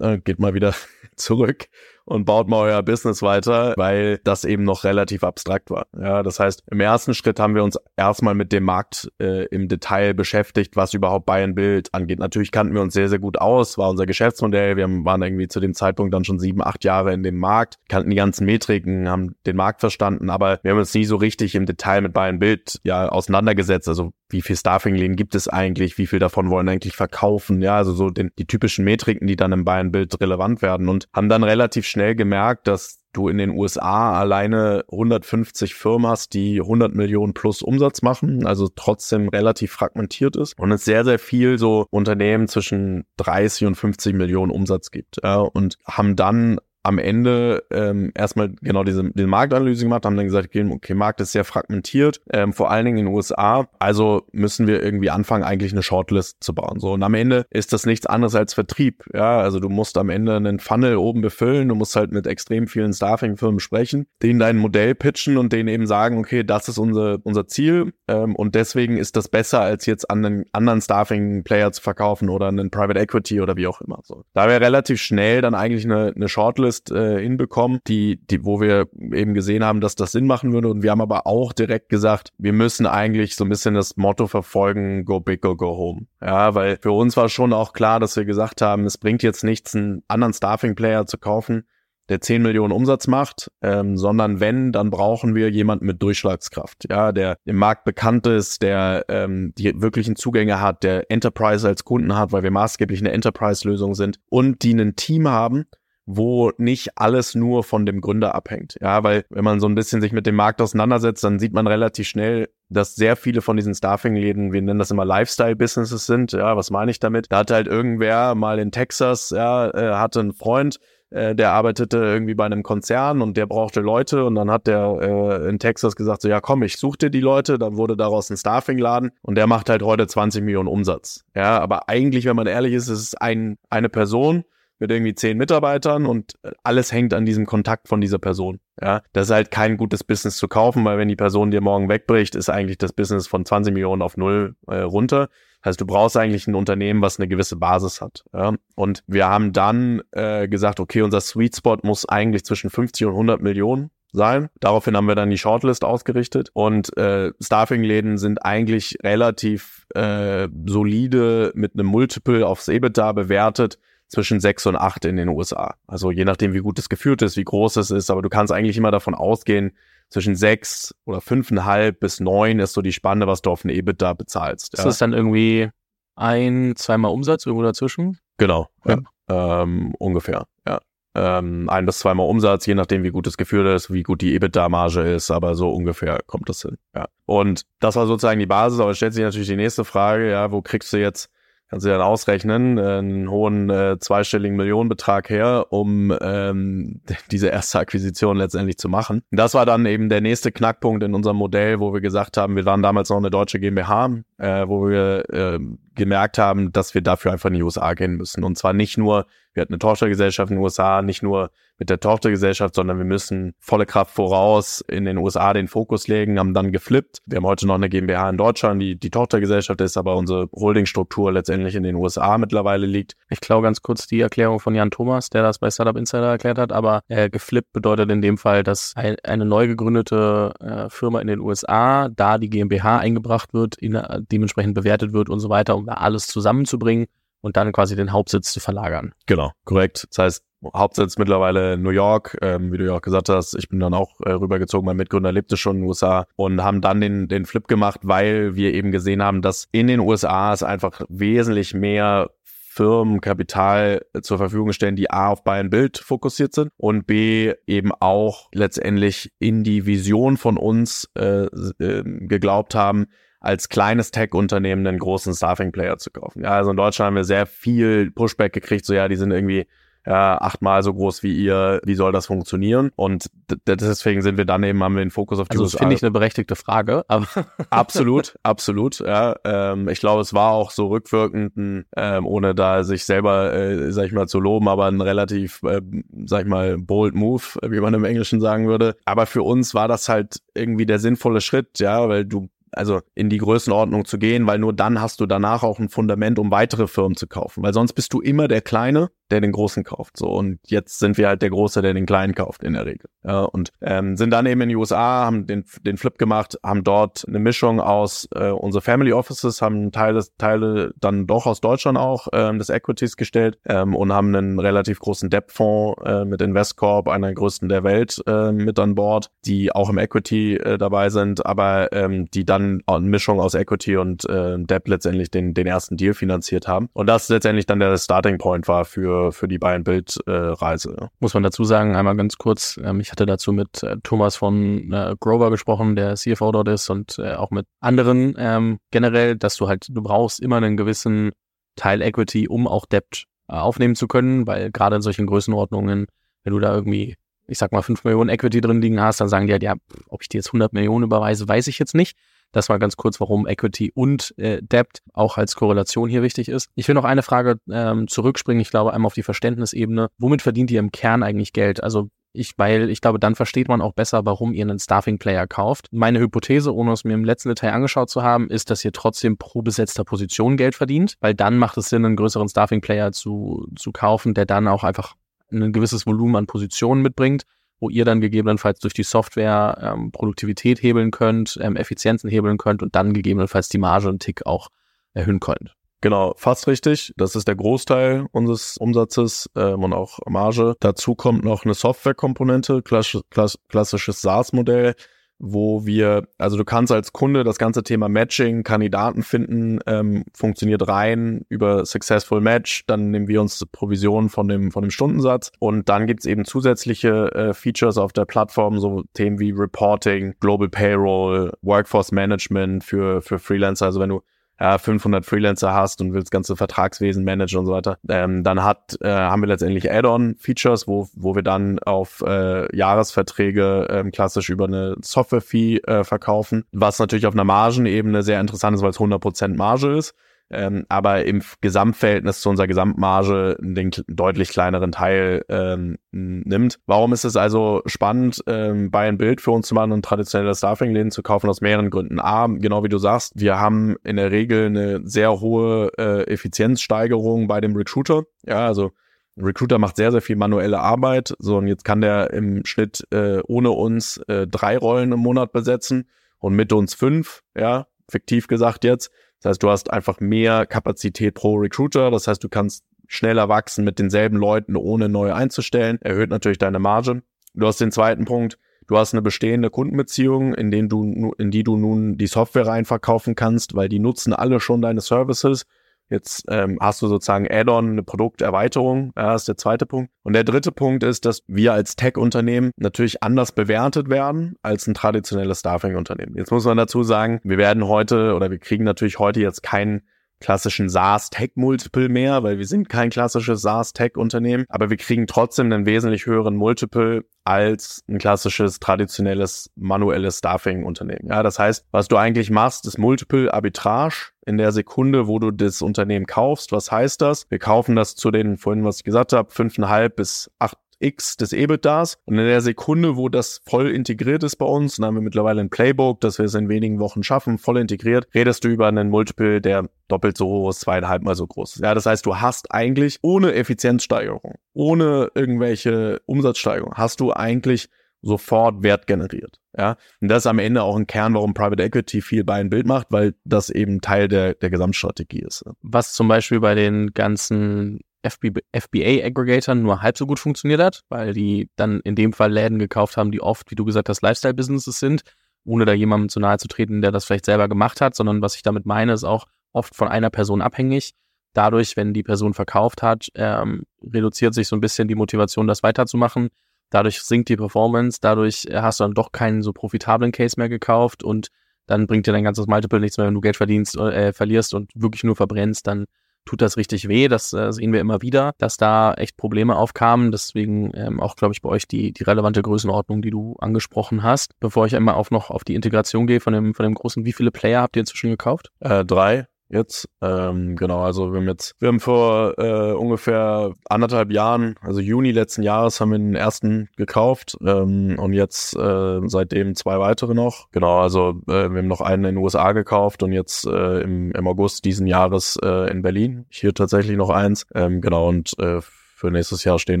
äh geht mal wieder zurück und baut mal euer Business weiter, weil das eben noch relativ abstrakt war. Ja, das heißt, im ersten Schritt haben wir uns erstmal mit dem Markt äh, im Detail beschäftigt, was überhaupt Buy and Build angeht. Natürlich kannten wir uns sehr, sehr gut aus, war unser Geschäftsmodell. Wir waren irgendwie zu dem Zeitpunkt dann schon sieben, acht Jahre in dem Markt, kannten die ganzen Metriken, haben den Markt verstanden, aber wir haben uns nie so richtig im Detail mit Buy and Build ja auseinandergesetzt. Also wie viel Staffing-Läden gibt es eigentlich, wie viel davon wollen eigentlich verkaufen, ja, also so den, die typischen Metriken, die dann im Buy and Build relevant werden und haben dann relativ schnell gemerkt, dass du in den USA alleine 150 Firmen hast, die 100 Millionen plus Umsatz machen, also trotzdem relativ fragmentiert ist und es sehr, sehr viel so Unternehmen zwischen 30 und 50 Millionen Umsatz gibt ja, und haben dann am Ende ähm, erstmal genau diese, diese Marktanalyse gemacht, haben dann gesagt, okay, Markt ist sehr fragmentiert, ähm, vor allen Dingen in den USA, also müssen wir irgendwie anfangen, eigentlich eine Shortlist zu bauen. So, und am Ende ist das nichts anderes als Vertrieb. Ja, also du musst am Ende einen Funnel oben befüllen, du musst halt mit extrem vielen Staffing-Firmen sprechen, denen dein Modell pitchen und denen eben sagen, okay, das ist unser, unser Ziel ähm, und deswegen ist das besser, als jetzt an einen anderen Staffing-Player zu verkaufen oder einen Private Equity oder wie auch immer. So. Da wäre relativ schnell dann eigentlich eine, eine Shortlist Checklist äh, hinbekommen, die, die, wo wir eben gesehen haben, dass das Sinn machen würde. Und wir haben aber auch direkt gesagt, wir müssen eigentlich so ein bisschen das Motto verfolgen, go big or go home. Ja, weil für uns war schon auch klar, dass wir gesagt haben, es bringt jetzt nichts, einen anderen Staffing-Player zu kaufen, der 10 Millionen Umsatz macht, ähm, sondern wenn, dann brauchen wir jemanden mit Durchschlagskraft, ja, der im Markt bekannt ist, der ähm, die wirklichen Zugänge hat, der Enterprise als Kunden hat, weil wir maßgeblich eine Enterprise-Lösung sind und die ein Team haben, wo nicht alles nur von dem Gründer abhängt. Ja, weil wenn man so ein bisschen sich mit dem Markt auseinandersetzt, dann sieht man relativ schnell, dass sehr viele von diesen Staffing-Läden, wir nennen das immer Lifestyle-Businesses sind. Ja, was meine ich damit? Da hatte halt irgendwer mal in Texas, ja, äh, hatte einen Freund, äh, der arbeitete irgendwie bei einem Konzern und der brauchte Leute und dann hat der äh, in Texas gesagt so, ja komm, ich such dir die Leute, dann wurde daraus ein Staffing-Laden und der macht halt heute 20 Millionen Umsatz. Ja, aber eigentlich, wenn man ehrlich ist, ist es ein, eine Person, mit irgendwie zehn Mitarbeitern und alles hängt an diesem Kontakt von dieser Person. Ja, das ist halt kein gutes Business zu kaufen, weil wenn die Person dir morgen wegbricht, ist eigentlich das Business von 20 Millionen auf null äh, runter. heißt, du brauchst eigentlich ein Unternehmen, was eine gewisse Basis hat. Ja? Und wir haben dann äh, gesagt, okay, unser Sweet Spot muss eigentlich zwischen 50 und 100 Millionen sein. Daraufhin haben wir dann die Shortlist ausgerichtet und äh, Staffing-Läden sind eigentlich relativ äh, solide mit einem Multiple aufs EBITDA bewertet zwischen sechs und acht in den USA. Also je nachdem, wie gut es geführt ist, wie groß es ist, aber du kannst eigentlich immer davon ausgehen, zwischen sechs oder fünfeinhalb bis neun ist so die Spanne, was du auf ein EBITDA bezahlst. Ist ja. das dann irgendwie ein, zweimal Umsatz irgendwo dazwischen? Genau, ja. ja. Ähm, ungefähr, ja ähm, ein bis zweimal Umsatz, je nachdem, wie gut es geführt ist, wie gut die EBITDA-Marge ist, aber so ungefähr kommt das hin. Ja. Und das war sozusagen die Basis, aber es stellt sich natürlich die nächste Frage, ja, wo kriegst du jetzt kannst du dann ausrechnen, äh, einen hohen äh, zweistelligen Millionenbetrag her, um ähm, diese erste Akquisition letztendlich zu machen. Das war dann eben der nächste Knackpunkt in unserem Modell, wo wir gesagt haben, wir waren damals noch eine deutsche GmbH, äh, wo wir äh, gemerkt haben, dass wir dafür einfach in die USA gehen müssen. Und zwar nicht nur, wir hatten eine Tochtergesellschaft in den USA, nicht nur mit der Tochtergesellschaft, sondern wir müssen volle Kraft voraus in den USA den Fokus legen, haben dann geflippt. Wir haben heute noch eine GmbH in Deutschland, die die Tochtergesellschaft ist, aber unsere Holdingstruktur letztendlich in den USA mittlerweile liegt. Ich klaue ganz kurz die Erklärung von Jan Thomas, der das bei Startup Insider erklärt hat, aber äh, geflippt bedeutet in dem Fall, dass ein, eine neu gegründete äh, Firma in den USA, da die GmbH eingebracht wird, in, äh, dementsprechend bewertet wird und so weiter, um da alles zusammenzubringen und dann quasi den Hauptsitz zu verlagern. Genau, korrekt. Das heißt, Hauptsitz mittlerweile New York, ähm, wie du ja auch gesagt hast. Ich bin dann auch äh, rübergezogen, mein Mitgründer lebte schon in den USA und haben dann den, den Flip gemacht, weil wir eben gesehen haben, dass in den USA es einfach wesentlich mehr Firmen Kapital zur Verfügung stellen, die A auf Buy and Build fokussiert sind und B eben auch letztendlich in die Vision von uns äh, äh, geglaubt haben, als kleines Tech-Unternehmen einen großen Staffing-Player zu kaufen. Ja, also in Deutschland haben wir sehr viel Pushback gekriegt, so ja, die sind irgendwie ja, achtmal so groß wie ihr, wie soll das funktionieren? Und deswegen sind wir dann eben, haben wir den Fokus auf die also, Das finde ich eine berechtigte Frage, aber. absolut, absolut, ja. Ähm, ich glaube, es war auch so rückwirkend, ähm, ohne da sich selber, äh, sag ich mal, zu loben, aber ein relativ, äh, sag ich mal, bold move, wie man im Englischen sagen würde. Aber für uns war das halt irgendwie der sinnvolle Schritt, ja, weil du also in die Größenordnung zu gehen, weil nur dann hast du danach auch ein Fundament, um weitere Firmen zu kaufen. Weil sonst bist du immer der Kleine, der den Großen kauft. So und jetzt sind wir halt der Große, der den Kleinen kauft in der Regel. Ja, und ähm, sind dann eben in die USA, haben den, den Flip gemacht, haben dort eine Mischung aus äh, unsere Family Offices, haben Teile, Teile dann doch aus Deutschland auch ähm, des Equities gestellt ähm, und haben einen relativ großen Debt-Fonds äh, mit Investcorp, einer der größten der Welt, äh, mit an Bord, die auch im Equity äh, dabei sind, aber ähm, die dann eine Mischung aus Equity und äh, Debt letztendlich den, den ersten Deal finanziert haben. Und das letztendlich dann der Starting Point war für für, die Bayern-Bild-Reise. Äh, Muss man dazu sagen, einmal ganz kurz, ähm, ich hatte dazu mit äh, Thomas von äh, Grover gesprochen, der CFO dort ist und äh, auch mit anderen ähm, generell, dass du halt, du brauchst immer einen gewissen Teil Equity, um auch Debt äh, aufnehmen zu können, weil gerade in solchen Größenordnungen, wenn du da irgendwie ich sag mal, 5 Millionen Equity drin liegen hast, dann sagen die halt, ja, ob ich dir jetzt 100 Millionen überweise, weiß ich jetzt nicht. Das war ganz kurz, warum Equity und äh, Debt auch als Korrelation hier wichtig ist. Ich will noch eine Frage ähm, zurückspringen. Ich glaube einmal auf die Verständnisebene. Womit verdient ihr im Kern eigentlich Geld? Also ich, weil ich glaube, dann versteht man auch besser, warum ihr einen Staffing Player kauft. Meine Hypothese, ohne es mir im letzten Detail angeschaut zu haben, ist, dass ihr trotzdem pro besetzter Position Geld verdient, weil dann macht es Sinn, einen größeren Staffing Player zu, zu kaufen, der dann auch einfach ein gewisses Volumen an Positionen mitbringt wo ihr dann gegebenenfalls durch die Software ähm, Produktivität hebeln könnt, ähm, Effizienzen hebeln könnt und dann gegebenenfalls die Marge einen Tick auch erhöhen könnt. Genau, fast richtig. Das ist der Großteil unseres Umsatzes ähm, und auch Marge. Dazu kommt noch eine Softwarekomponente, klassisch, klassisches SaaS-Modell wo wir, also du kannst als Kunde das ganze Thema Matching, Kandidaten finden, ähm, funktioniert rein über Successful Match, dann nehmen wir uns Provisionen von dem, von dem Stundensatz. Und dann gibt's eben zusätzliche äh, Features auf der Plattform, so Themen wie Reporting, Global Payroll, Workforce Management für, für Freelancer, also wenn du ja, 500 Freelancer hast und willst ganze Vertragswesen managen und so weiter, ähm, dann hat, äh, haben wir letztendlich Add-on-Features, wo, wo wir dann auf äh, Jahresverträge ähm, klassisch über eine Software-Fee äh, verkaufen, was natürlich auf einer Margenebene sehr interessant ist, weil es 100% Marge ist. Ähm, aber im Gesamtverhältnis zu unserer Gesamtmarge den deutlich kleineren Teil ähm, nimmt. Warum ist es also spannend, ähm, bei ein Bild für uns zu machen und traditionelle Staffing-Läden zu kaufen? Aus mehreren Gründen. A, genau wie du sagst, wir haben in der Regel eine sehr hohe äh, Effizienzsteigerung bei dem Recruiter. Ja, also ein Recruiter macht sehr, sehr viel manuelle Arbeit. So, und jetzt kann der im Schnitt äh, ohne uns äh, drei Rollen im Monat besetzen und mit uns fünf, ja, fiktiv gesagt jetzt. Das heißt, du hast einfach mehr Kapazität pro Recruiter. Das heißt, du kannst schneller wachsen mit denselben Leuten, ohne neue einzustellen. Erhöht natürlich deine Marge. Du hast den zweiten Punkt. Du hast eine bestehende Kundenbeziehung, in, denen du, in die du nun die Software reinverkaufen kannst, weil die nutzen alle schon deine Services. Jetzt ähm, hast du sozusagen Add-on, eine Produkterweiterung, ja, ist der zweite Punkt. Und der dritte Punkt ist, dass wir als Tech-Unternehmen natürlich anders bewertet werden als ein traditionelles Staffing-Unternehmen. Jetzt muss man dazu sagen, wir werden heute oder wir kriegen natürlich heute jetzt keinen klassischen SaaS-Tech-Multiple mehr, weil wir sind kein klassisches SaaS-Tech-Unternehmen, aber wir kriegen trotzdem einen wesentlich höheren Multiple als ein klassisches, traditionelles, manuelles Staffing-Unternehmen. Ja, das heißt, was du eigentlich machst, ist Multiple Arbitrage in der Sekunde, wo du das Unternehmen kaufst. Was heißt das? Wir kaufen das zu den, vorhin was ich gesagt habe, fünfeinhalb bis acht X des EBITDAs. Und in der Sekunde, wo das voll integriert ist bei uns, dann haben wir mittlerweile ein Playbook, dass wir es in wenigen Wochen schaffen, voll integriert, redest du über einen Multiple, der doppelt so hoch ist, zweieinhalb mal so groß ist. Ja, das heißt, du hast eigentlich ohne Effizienzsteigerung, ohne irgendwelche Umsatzsteigerung, hast du eigentlich sofort Wert generiert. Ja, und das ist am Ende auch ein Kern, warum Private Equity viel bei ein Bild macht, weil das eben Teil der, der Gesamtstrategie ist. Was zum Beispiel bei den ganzen FBA-Aggregatoren nur halb so gut funktioniert hat, weil die dann in dem Fall Läden gekauft haben, die oft, wie du gesagt hast, Lifestyle-Businesses sind, ohne da jemandem zu nahe zu treten, der das vielleicht selber gemacht hat, sondern was ich damit meine, ist auch oft von einer Person abhängig. Dadurch, wenn die Person verkauft hat, ähm, reduziert sich so ein bisschen die Motivation, das weiterzumachen. Dadurch sinkt die Performance, dadurch hast du dann doch keinen so profitablen Case mehr gekauft und dann bringt dir dein ganzes Multiple nichts mehr, wenn du Geld verdienst, äh, verlierst und wirklich nur verbrennst, dann tut das richtig weh. Das äh, sehen wir immer wieder, dass da echt Probleme aufkamen. Deswegen ähm, auch, glaube ich, bei euch die, die relevante Größenordnung, die du angesprochen hast. Bevor ich einmal auch noch auf die Integration gehe von dem, von dem großen, wie viele Player habt ihr inzwischen gekauft? Äh, drei jetzt. Ähm, genau, also wir haben jetzt, wir haben vor äh, ungefähr anderthalb Jahren, also Juni letzten Jahres, haben wir den ersten gekauft ähm, und jetzt äh, seitdem zwei weitere noch. Genau, also äh, wir haben noch einen in den USA gekauft und jetzt äh, im, im August diesen Jahres äh, in Berlin. Hier tatsächlich noch eins. Ähm, genau, und äh, für nächstes Jahr stehen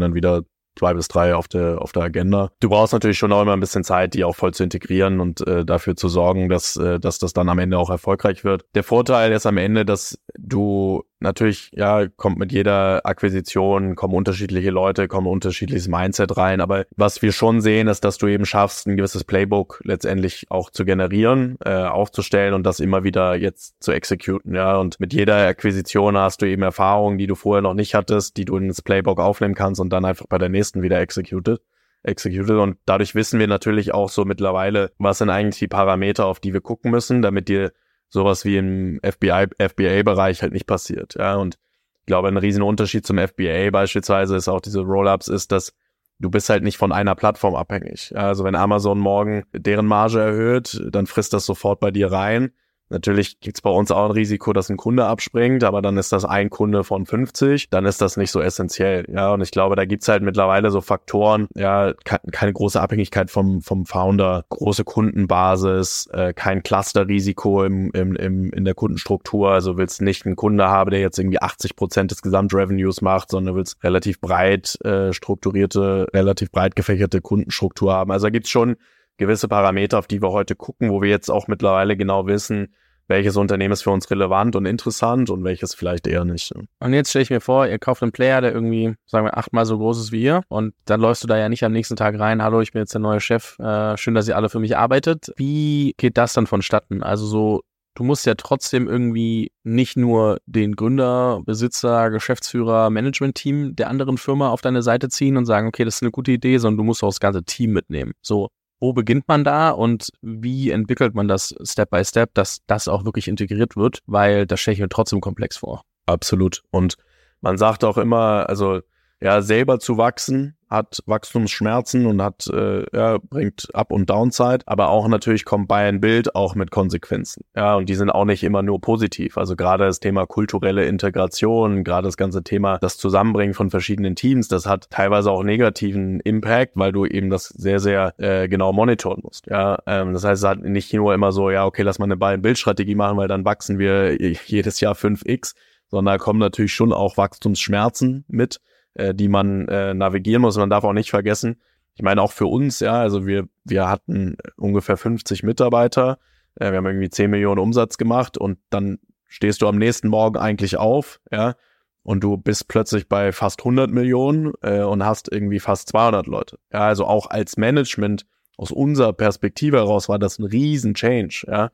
dann wieder zwei bis drei auf der auf der Agenda. Du brauchst natürlich schon auch immer ein bisschen Zeit, die auch voll zu integrieren und äh, dafür zu sorgen, dass äh, dass das dann am Ende auch erfolgreich wird. Der Vorteil ist am Ende, dass du natürlich, ja, kommt mit jeder Akquisition, kommen unterschiedliche Leute, kommen unterschiedliches Mindset rein. Aber was wir schon sehen, ist, dass du eben schaffst, ein gewisses Playbook letztendlich auch zu generieren, äh, aufzustellen und das immer wieder jetzt zu exekuten. Ja, und mit jeder Akquisition hast du eben Erfahrungen, die du vorher noch nicht hattest, die du ins Playbook aufnehmen kannst und dann einfach bei der nächsten wieder executed executed und dadurch wissen wir natürlich auch so mittlerweile, was sind eigentlich die Parameter, auf die wir gucken müssen, damit dir sowas wie im FBI, FBA-Bereich halt nicht passiert. Ja, und ich glaube, ein riesen Unterschied zum FBA beispielsweise ist auch diese Roll-Ups ist, dass du bist halt nicht von einer Plattform abhängig. Also wenn Amazon morgen deren Marge erhöht, dann frisst das sofort bei dir rein. Natürlich gibt's bei uns auch ein Risiko, dass ein Kunde abspringt, aber dann ist das ein Kunde von 50, dann ist das nicht so essentiell. Ja, und ich glaube, da gibt's halt mittlerweile so Faktoren, ja, keine große Abhängigkeit vom, vom Founder, große Kundenbasis, äh, kein Clusterrisiko im, im, im, in der Kundenstruktur. Also willst nicht einen Kunde haben, der jetzt irgendwie 80 Prozent des Gesamtrevenues macht, sondern willst relativ breit äh, strukturierte, relativ breit gefächerte Kundenstruktur haben. Also da gibt's schon gewisse Parameter, auf die wir heute gucken, wo wir jetzt auch mittlerweile genau wissen, welches Unternehmen ist für uns relevant und interessant und welches vielleicht eher nicht. Und jetzt stelle ich mir vor, ihr kauft einen Player, der irgendwie, sagen wir, achtmal so groß ist wie ihr und dann läufst du da ja nicht am nächsten Tag rein, hallo, ich bin jetzt der neue Chef, äh, schön, dass ihr alle für mich arbeitet. Wie geht das dann vonstatten? Also so, du musst ja trotzdem irgendwie nicht nur den Gründer, Besitzer, Geschäftsführer, Management-Team der anderen Firma auf deine Seite ziehen und sagen, okay, das ist eine gute Idee, sondern du musst auch das ganze Team mitnehmen. So, wo beginnt man da und wie entwickelt man das Step by Step, dass das auch wirklich integriert wird, weil das stelle ich mir trotzdem komplex vor. Absolut. Und man sagt auch immer, also ja, selber zu wachsen, hat Wachstumsschmerzen und hat, äh, ja, bringt Up- und Downside, aber auch natürlich kommt bei ein Bild auch mit Konsequenzen. Ja, und die sind auch nicht immer nur positiv. Also gerade das Thema kulturelle Integration, gerade das ganze Thema, das Zusammenbringen von verschiedenen Teams, das hat teilweise auch negativen Impact, weil du eben das sehr, sehr äh, genau monitoren musst. Ja, ähm, das heißt, es hat nicht nur immer so, ja, okay, lass mal eine Buy-and-Build-Strategie machen, weil dann wachsen wir jedes Jahr 5x, sondern da kommen natürlich schon auch Wachstumsschmerzen mit äh, die man äh, navigieren muss. Man darf auch nicht vergessen, ich meine auch für uns, ja, also wir, wir hatten ungefähr 50 Mitarbeiter, äh, wir haben irgendwie 10 Millionen Umsatz gemacht und dann stehst du am nächsten Morgen eigentlich auf, ja, und du bist plötzlich bei fast 100 Millionen äh, und hast irgendwie fast 200 Leute. Ja, also auch als Management aus unserer Perspektive heraus war das ein riesen Change, ja.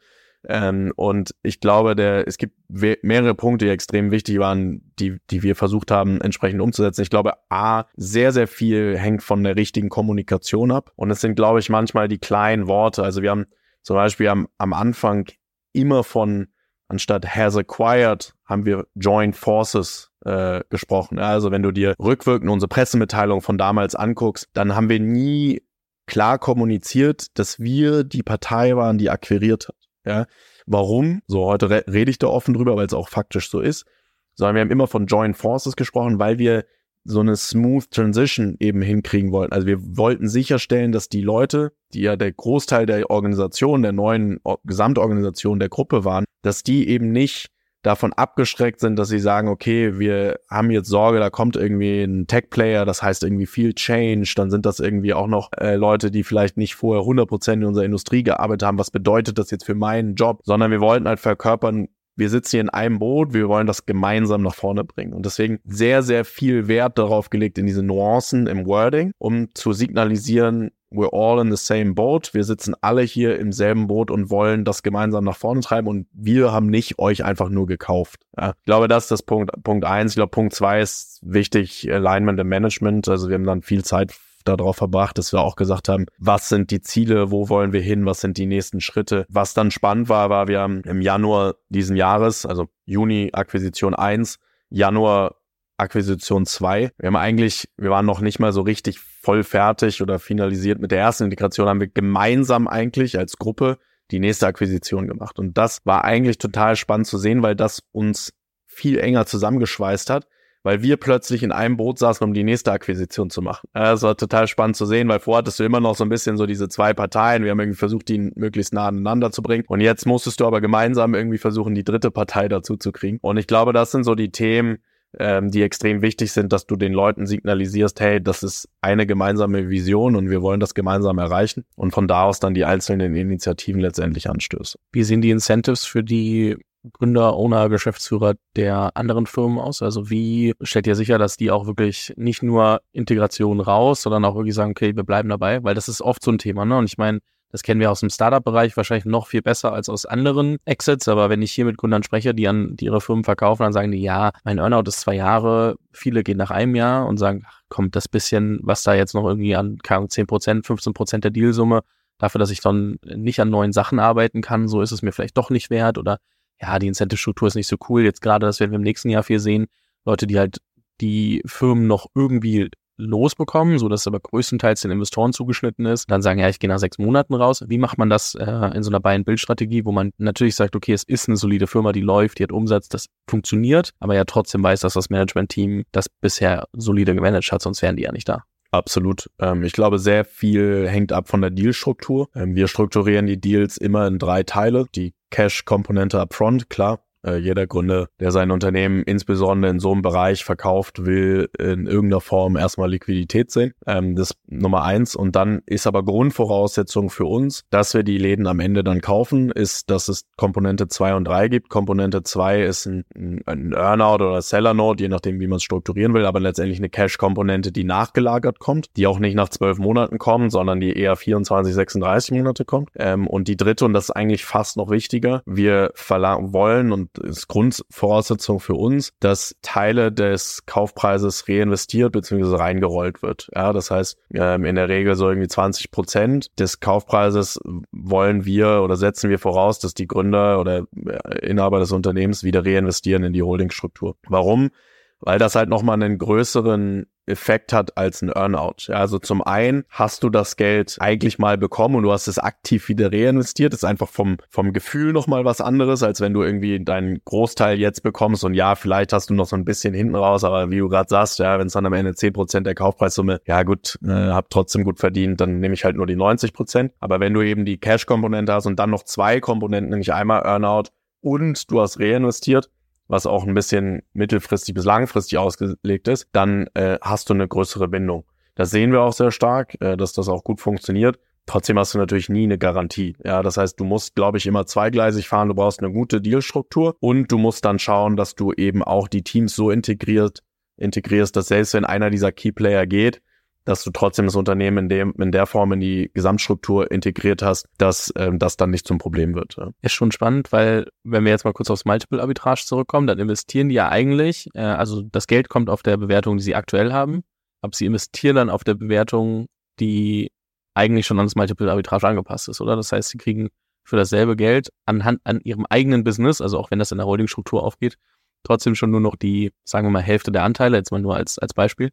Ähm, und ich glaube, der, es gibt mehrere Punkte, die extrem wichtig waren, die, die wir versucht haben, entsprechend umzusetzen. Ich glaube, A, sehr, sehr viel hängt von der richtigen Kommunikation ab. Und es sind, glaube ich, manchmal die kleinen Worte. Also wir haben zum Beispiel am, am Anfang immer von, anstatt has acquired, haben wir joined forces äh, gesprochen. Also wenn du dir rückwirkend unsere Pressemitteilung von damals anguckst, dann haben wir nie klar kommuniziert, dass wir die Partei waren, die akquiriert hat. Ja, warum? So, heute re rede ich da offen drüber, weil es auch faktisch so ist. Sondern wir haben immer von Joint Forces gesprochen, weil wir so eine smooth Transition eben hinkriegen wollten. Also wir wollten sicherstellen, dass die Leute, die ja der Großteil der Organisation, der neuen Gesamtorganisation der Gruppe waren, dass die eben nicht davon abgeschreckt sind, dass sie sagen, okay, wir haben jetzt Sorge, da kommt irgendwie ein Tech-Player, das heißt irgendwie viel Change, dann sind das irgendwie auch noch äh, Leute, die vielleicht nicht vorher 100% in unserer Industrie gearbeitet haben, was bedeutet das jetzt für meinen Job, sondern wir wollten halt verkörpern, wir sitzen hier in einem Boot, wir wollen das gemeinsam nach vorne bringen. Und deswegen sehr, sehr viel Wert darauf gelegt in diese Nuancen im Wording, um zu signalisieren, we're all in the same boat. Wir sitzen alle hier im selben Boot und wollen das gemeinsam nach vorne treiben und wir haben nicht euch einfach nur gekauft. Ja, ich glaube, das ist das Punkt, Punkt eins. Ich glaube, Punkt zwei ist wichtig, Alignment im Management. Also wir haben dann viel Zeit darauf verbracht, dass wir auch gesagt haben, was sind die Ziele, wo wollen wir hin, was sind die nächsten Schritte. Was dann spannend war, war wir haben im Januar diesen Jahres, also Juni Akquisition 1, Januar Akquisition 2. Wir haben eigentlich, wir waren noch nicht mal so richtig voll fertig oder finalisiert mit der ersten Integration, haben wir gemeinsam eigentlich als Gruppe die nächste Akquisition gemacht. Und das war eigentlich total spannend zu sehen, weil das uns viel enger zusammengeschweißt hat, weil wir plötzlich in einem Boot saßen, um die nächste Akquisition zu machen. Das war total spannend zu sehen, weil vorher hattest du immer noch so ein bisschen so diese zwei Parteien. Wir haben irgendwie versucht, die möglichst nah aneinander zu bringen. Und jetzt musstest du aber gemeinsam irgendwie versuchen, die dritte Partei dazu zu kriegen. Und ich glaube, das sind so die Themen, ähm, die extrem wichtig sind, dass du den Leuten signalisierst, hey, das ist eine gemeinsame Vision und wir wollen das gemeinsam erreichen und von da aus dann die einzelnen Initiativen letztendlich anstößt. Wie sehen die Incentives für die Gründer, Owner, Geschäftsführer der anderen Firmen aus? Also wie stellt ihr sicher, dass die auch wirklich nicht nur Integration raus, sondern auch wirklich sagen, okay, wir bleiben dabei? Weil das ist oft so ein Thema, ne? Und ich meine, das kennen wir aus dem Startup-Bereich wahrscheinlich noch viel besser als aus anderen Exits. Aber wenn ich hier mit Gründern spreche, die an die ihre Firmen verkaufen, dann sagen die, ja, mein Earnout ist zwei Jahre. Viele gehen nach einem Jahr und sagen, ach, kommt das bisschen, was da jetzt noch irgendwie an, keine Ahnung, 10 Prozent, 15 Prozent der Dealsumme, dafür, dass ich dann nicht an neuen Sachen arbeiten kann, so ist es mir vielleicht doch nicht wert oder ja, die Incentive-Struktur ist nicht so cool. Jetzt gerade, das werden wir im nächsten Jahr viel sehen. Leute, die halt die Firmen noch irgendwie losbekommen, so es aber größtenteils den Investoren zugeschnitten ist, dann sagen, ja, ich gehe nach sechs Monaten raus. Wie macht man das äh, in so einer Buy-and-Build-Strategie, wo man natürlich sagt, okay, es ist eine solide Firma, die läuft, die hat Umsatz, das funktioniert, aber ja trotzdem weiß, dass das Management-Team das bisher solide gemanagt hat, sonst wären die ja nicht da. Absolut. Ähm, ich glaube, sehr viel hängt ab von der Dealstruktur. Ähm, wir strukturieren die Deals immer in drei Teile. Die Cash-Komponente upfront, klar, äh, jeder Gründer, der sein Unternehmen insbesondere in so einem Bereich verkauft, will in irgendeiner Form erstmal Liquidität sehen. Ähm, das Nummer eins. Und dann ist aber Grundvoraussetzung für uns, dass wir die Läden am Ende dann kaufen, ist, dass es Komponente zwei und drei gibt. Komponente zwei ist ein, ein Earnout oder Seller Note, je nachdem, wie man es strukturieren will, aber letztendlich eine Cash-Komponente, die nachgelagert kommt, die auch nicht nach zwölf Monaten kommt, sondern die eher 24, 36 Monate kommt. Ähm, und die dritte, und das ist eigentlich fast noch wichtiger, wir wollen und ist Grundvoraussetzung für uns, dass Teile des Kaufpreises reinvestiert bzw. reingerollt wird. Ja, das heißt, ähm, in der Regel so irgendwie 20 Prozent des Kaufpreises wollen wir oder setzen wir voraus, dass die Gründer oder äh, Inhaber des Unternehmens wieder reinvestieren in die Holdingstruktur. Warum? Weil das halt nochmal einen größeren Effekt hat als ein Earnout. Also zum einen hast du das Geld eigentlich mal bekommen und du hast es aktiv wieder reinvestiert. Ist einfach vom, vom Gefühl nochmal was anderes, als wenn du irgendwie deinen Großteil jetzt bekommst und ja, vielleicht hast du noch so ein bisschen hinten raus, aber wie du gerade sagst, ja, wenn es dann am Ende zehn Prozent der Kaufpreissumme, ja gut, äh, hab trotzdem gut verdient, dann nehme ich halt nur die 90 Prozent. Aber wenn du eben die Cash-Komponente hast und dann noch zwei Komponenten, nämlich einmal Earnout und du hast reinvestiert, was auch ein bisschen mittelfristig bis langfristig ausgelegt ist, dann äh, hast du eine größere Bindung. Das sehen wir auch sehr stark, äh, dass das auch gut funktioniert. Trotzdem hast du natürlich nie eine Garantie. Ja, das heißt, du musst, glaube ich, immer zweigleisig fahren. Du brauchst eine gute Dealstruktur und du musst dann schauen, dass du eben auch die Teams so integriert, integrierst, dass selbst wenn einer dieser Key Player geht, dass du trotzdem das Unternehmen in dem in der Form in die Gesamtstruktur integriert hast, dass ähm, das dann nicht zum Problem wird. Ja. Ist schon spannend, weil wenn wir jetzt mal kurz aufs Multiple Arbitrage zurückkommen, dann investieren die ja eigentlich, äh, also das Geld kommt auf der Bewertung, die sie aktuell haben, aber sie investieren dann auf der Bewertung, die eigentlich schon ans Multiple Arbitrage angepasst ist, oder? Das heißt, sie kriegen für dasselbe Geld anhand an ihrem eigenen Business, also auch wenn das in der Holding-Struktur aufgeht, trotzdem schon nur noch die, sagen wir mal, Hälfte der Anteile, jetzt mal nur als, als Beispiel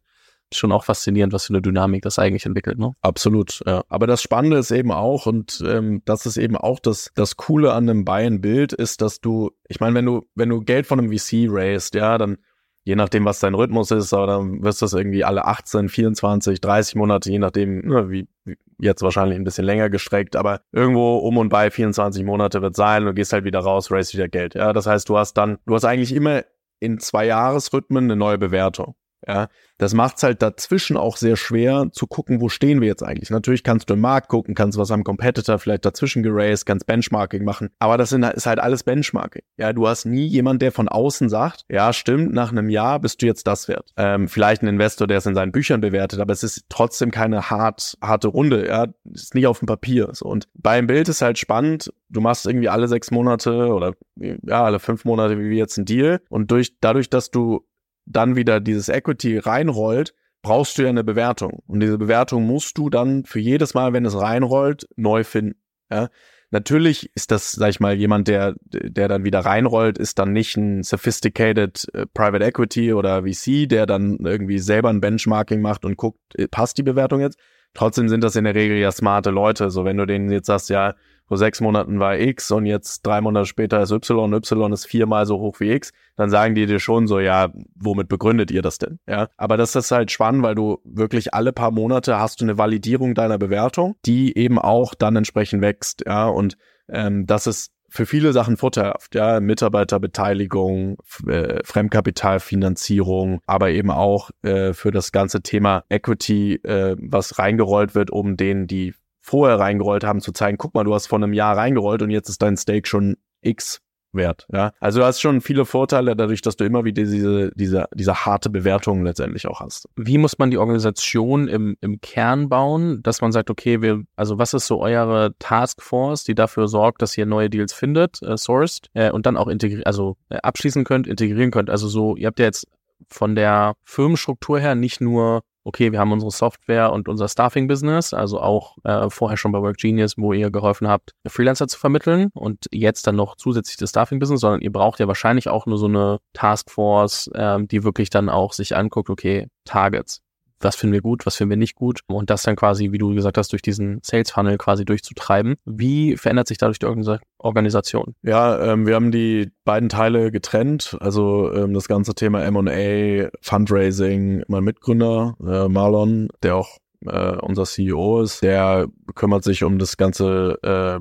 schon auch faszinierend, was für eine Dynamik das eigentlich entwickelt. Ne? Absolut, ja. Aber das Spannende ist eben auch, und ähm, das ist eben auch das, das Coole an einem Buy-and-Build, ist, dass du, ich meine, wenn du, wenn du Geld von einem VC raised, ja, dann je nachdem, was dein Rhythmus ist, aber dann wirst du das irgendwie alle 18, 24, 30 Monate, je nachdem, ne, wie, wie jetzt wahrscheinlich ein bisschen länger gestreckt, aber irgendwo um und bei 24 Monate wird sein, du gehst halt wieder raus, raise wieder Geld. Ja, das heißt, du hast dann, du hast eigentlich immer in zwei Jahresrhythmen eine neue Bewertung. Ja, das macht es halt dazwischen auch sehr schwer zu gucken, wo stehen wir jetzt eigentlich. Natürlich kannst du im Markt gucken, kannst was am Competitor vielleicht dazwischen geraced, kannst Benchmarking machen, aber das ist halt alles Benchmarking. Ja, du hast nie jemand, der von außen sagt, ja, stimmt, nach einem Jahr bist du jetzt das wert. Ähm, vielleicht ein Investor, der es in seinen Büchern bewertet, aber es ist trotzdem keine hart, harte Runde. Ja, ist nicht auf dem Papier. So. Und beim Bild ist halt spannend, du machst irgendwie alle sechs Monate oder ja, alle fünf Monate wie wir jetzt einen Deal und durch, dadurch, dass du dann wieder dieses Equity reinrollt, brauchst du ja eine Bewertung. Und diese Bewertung musst du dann für jedes Mal, wenn es reinrollt, neu finden. Ja? Natürlich ist das, sag ich mal, jemand, der, der dann wieder reinrollt, ist dann nicht ein sophisticated äh, Private Equity oder VC, der dann irgendwie selber ein Benchmarking macht und guckt, äh, passt die Bewertung jetzt? Trotzdem sind das in der Regel ja smarte Leute. So, wenn du denen jetzt sagst, ja, vor sechs Monaten war X und jetzt drei Monate später ist Y, Y ist viermal so hoch wie X, dann sagen die dir schon so, ja, womit begründet ihr das denn? Ja, aber das ist halt spannend, weil du wirklich alle paar Monate hast du eine Validierung deiner Bewertung, die eben auch dann entsprechend wächst, ja, und ähm, das ist für viele Sachen vorteilhaft, ja, Mitarbeiterbeteiligung, äh, Fremdkapitalfinanzierung, aber eben auch äh, für das ganze Thema Equity, äh, was reingerollt wird, um denen, die vorher reingerollt haben, zu zeigen, guck mal, du hast vor einem Jahr reingerollt und jetzt ist dein Stake schon X wert. Ja? Also du hast schon viele Vorteile dadurch, dass du immer wieder diese, diese, diese harte Bewertung letztendlich auch hast. Wie muss man die Organisation im, im Kern bauen, dass man sagt, okay, wir, also was ist so eure Taskforce, die dafür sorgt, dass ihr neue Deals findet, äh, sourced äh, und dann auch integrieren, also äh, abschließen könnt, integrieren könnt. Also so, ihr habt ja jetzt von der Firmenstruktur her nicht nur okay, wir haben unsere Software und unser Staffing-Business, also auch äh, vorher schon bei WorkGenius, wo ihr geholfen habt, Freelancer zu vermitteln und jetzt dann noch zusätzlich das Staffing-Business, sondern ihr braucht ja wahrscheinlich auch nur so eine Taskforce, ähm, die wirklich dann auch sich anguckt, okay, Targets was finden wir gut, was finden wir nicht gut und das dann quasi, wie du gesagt hast, durch diesen Sales Funnel quasi durchzutreiben. Wie verändert sich dadurch die Organis Organisation? Ja, ähm, wir haben die beiden Teile getrennt, also ähm, das ganze Thema M&A, Fundraising, mein Mitgründer äh, Marlon, der auch äh, unser CEO ist, der kümmert sich um das ganze, äh,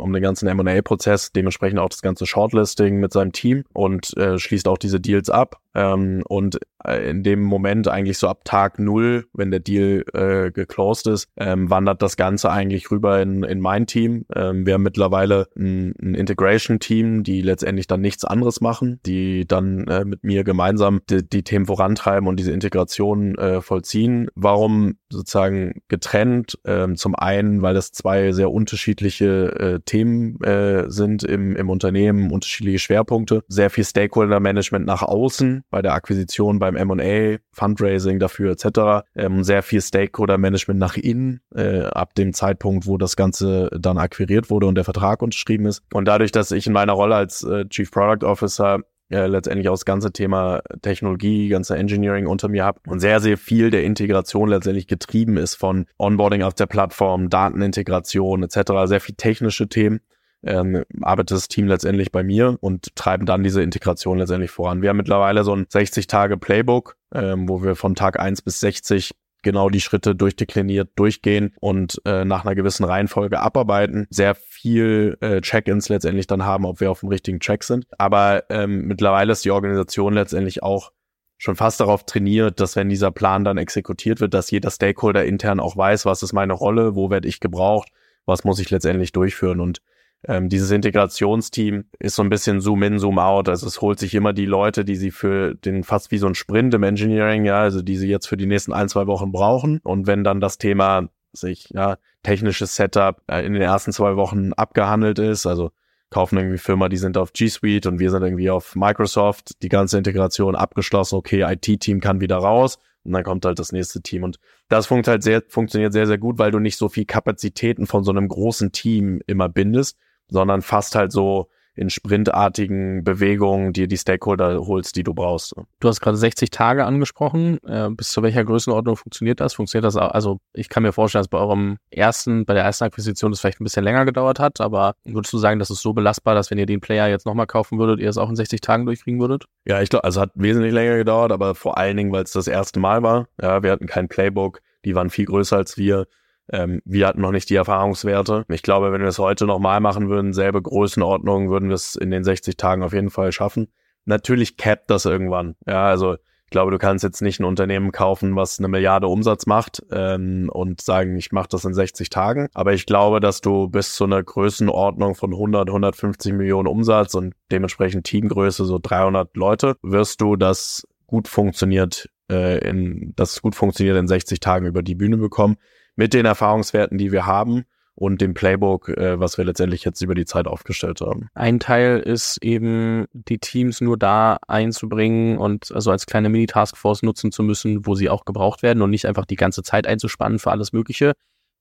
um den ganzen M&A-Prozess, dementsprechend auch das ganze Shortlisting mit seinem Team und äh, schließt auch diese Deals ab. Ähm, und äh, in dem Moment eigentlich so ab Tag null, wenn der Deal äh, geclosed ist, ähm, wandert das Ganze eigentlich rüber in, in mein Team. Ähm, wir haben mittlerweile ein, ein Integration-Team, die letztendlich dann nichts anderes machen, die dann äh, mit mir gemeinsam die, die, Themen vorantreiben und diese Integration äh, vollziehen. Warum sozusagen getrennt? Ähm, zum einen, weil das zwei sehr unterschiedliche äh, Themen äh, sind im, im Unternehmen, unterschiedliche Schwerpunkte, sehr viel Stakeholder-Management nach außen bei der Akquisition, beim M&A, Fundraising dafür etc. Ähm, sehr viel Stakeholder-Management nach innen äh, ab dem Zeitpunkt, wo das Ganze dann akquiriert wurde und der Vertrag unterschrieben ist. Und dadurch, dass ich in meiner Rolle als äh, Chief Product Officer äh, letztendlich auch das ganze Thema Technologie, ganze Engineering unter mir habe und sehr, sehr viel der Integration letztendlich getrieben ist von Onboarding auf der Plattform, Datenintegration etc., sehr viel technische Themen. Ähm, arbeitet das Team letztendlich bei mir und treiben dann diese Integration letztendlich voran. Wir haben mittlerweile so ein 60-Tage-Playbook, ähm, wo wir von Tag 1 bis 60 genau die Schritte durchdekliniert durchgehen und äh, nach einer gewissen Reihenfolge abarbeiten. Sehr viel äh, Check-ins letztendlich dann haben, ob wir auf dem richtigen Track sind. Aber ähm, mittlerweile ist die Organisation letztendlich auch schon fast darauf trainiert, dass wenn dieser Plan dann exekutiert wird, dass jeder Stakeholder intern auch weiß, was ist meine Rolle, wo werde ich gebraucht, was muss ich letztendlich durchführen. Und ähm, dieses Integrationsteam ist so ein bisschen Zoom in, Zoom out. Also es holt sich immer die Leute, die sie für den fast wie so ein Sprint im Engineering, ja, also die sie jetzt für die nächsten ein, zwei Wochen brauchen. Und wenn dann das Thema sich, ja, technisches Setup äh, in den ersten zwei Wochen abgehandelt ist, also kaufen irgendwie Firma, die sind auf G Suite und wir sind irgendwie auf Microsoft, die ganze Integration abgeschlossen, okay, IT-Team kann wieder raus und dann kommt halt das nächste Team. Und das funktioniert halt sehr, funktioniert sehr, sehr gut, weil du nicht so viel Kapazitäten von so einem großen Team immer bindest, sondern fast halt so in sprintartigen Bewegungen dir die Stakeholder holst, die du brauchst. Du hast gerade 60 Tage angesprochen. Äh, bis zu welcher Größenordnung funktioniert das? Funktioniert das auch? Also ich kann mir vorstellen, dass bei eurem ersten, bei der ersten Akquisition das vielleicht ein bisschen länger gedauert hat, aber würdest du sagen, das ist so belastbar, dass wenn ihr den Player jetzt nochmal kaufen würdet, ihr es auch in 60 Tagen durchkriegen würdet? Ja, ich glaube, also hat wesentlich länger gedauert, aber vor allen Dingen, weil es das erste Mal war. Ja, wir hatten kein Playbook, die waren viel größer als wir. Ähm, wir hatten noch nicht die Erfahrungswerte. Ich glaube, wenn wir es heute nochmal machen würden, selbe Größenordnung, würden wir es in den 60 Tagen auf jeden Fall schaffen. Natürlich capped das irgendwann. Ja, also ich glaube, du kannst jetzt nicht ein Unternehmen kaufen, was eine Milliarde Umsatz macht ähm, und sagen, ich mache das in 60 Tagen. Aber ich glaube, dass du bis zu einer Größenordnung von 100, 150 Millionen Umsatz und dementsprechend Teamgröße so 300 Leute, wirst du das gut funktioniert äh, in das gut funktioniert in 60 Tagen über die Bühne bekommen mit den Erfahrungswerten, die wir haben und dem Playbook, äh, was wir letztendlich jetzt über die Zeit aufgestellt haben. Ein Teil ist eben, die Teams nur da einzubringen und also als kleine Mini-Taskforce nutzen zu müssen, wo sie auch gebraucht werden und nicht einfach die ganze Zeit einzuspannen für alles Mögliche.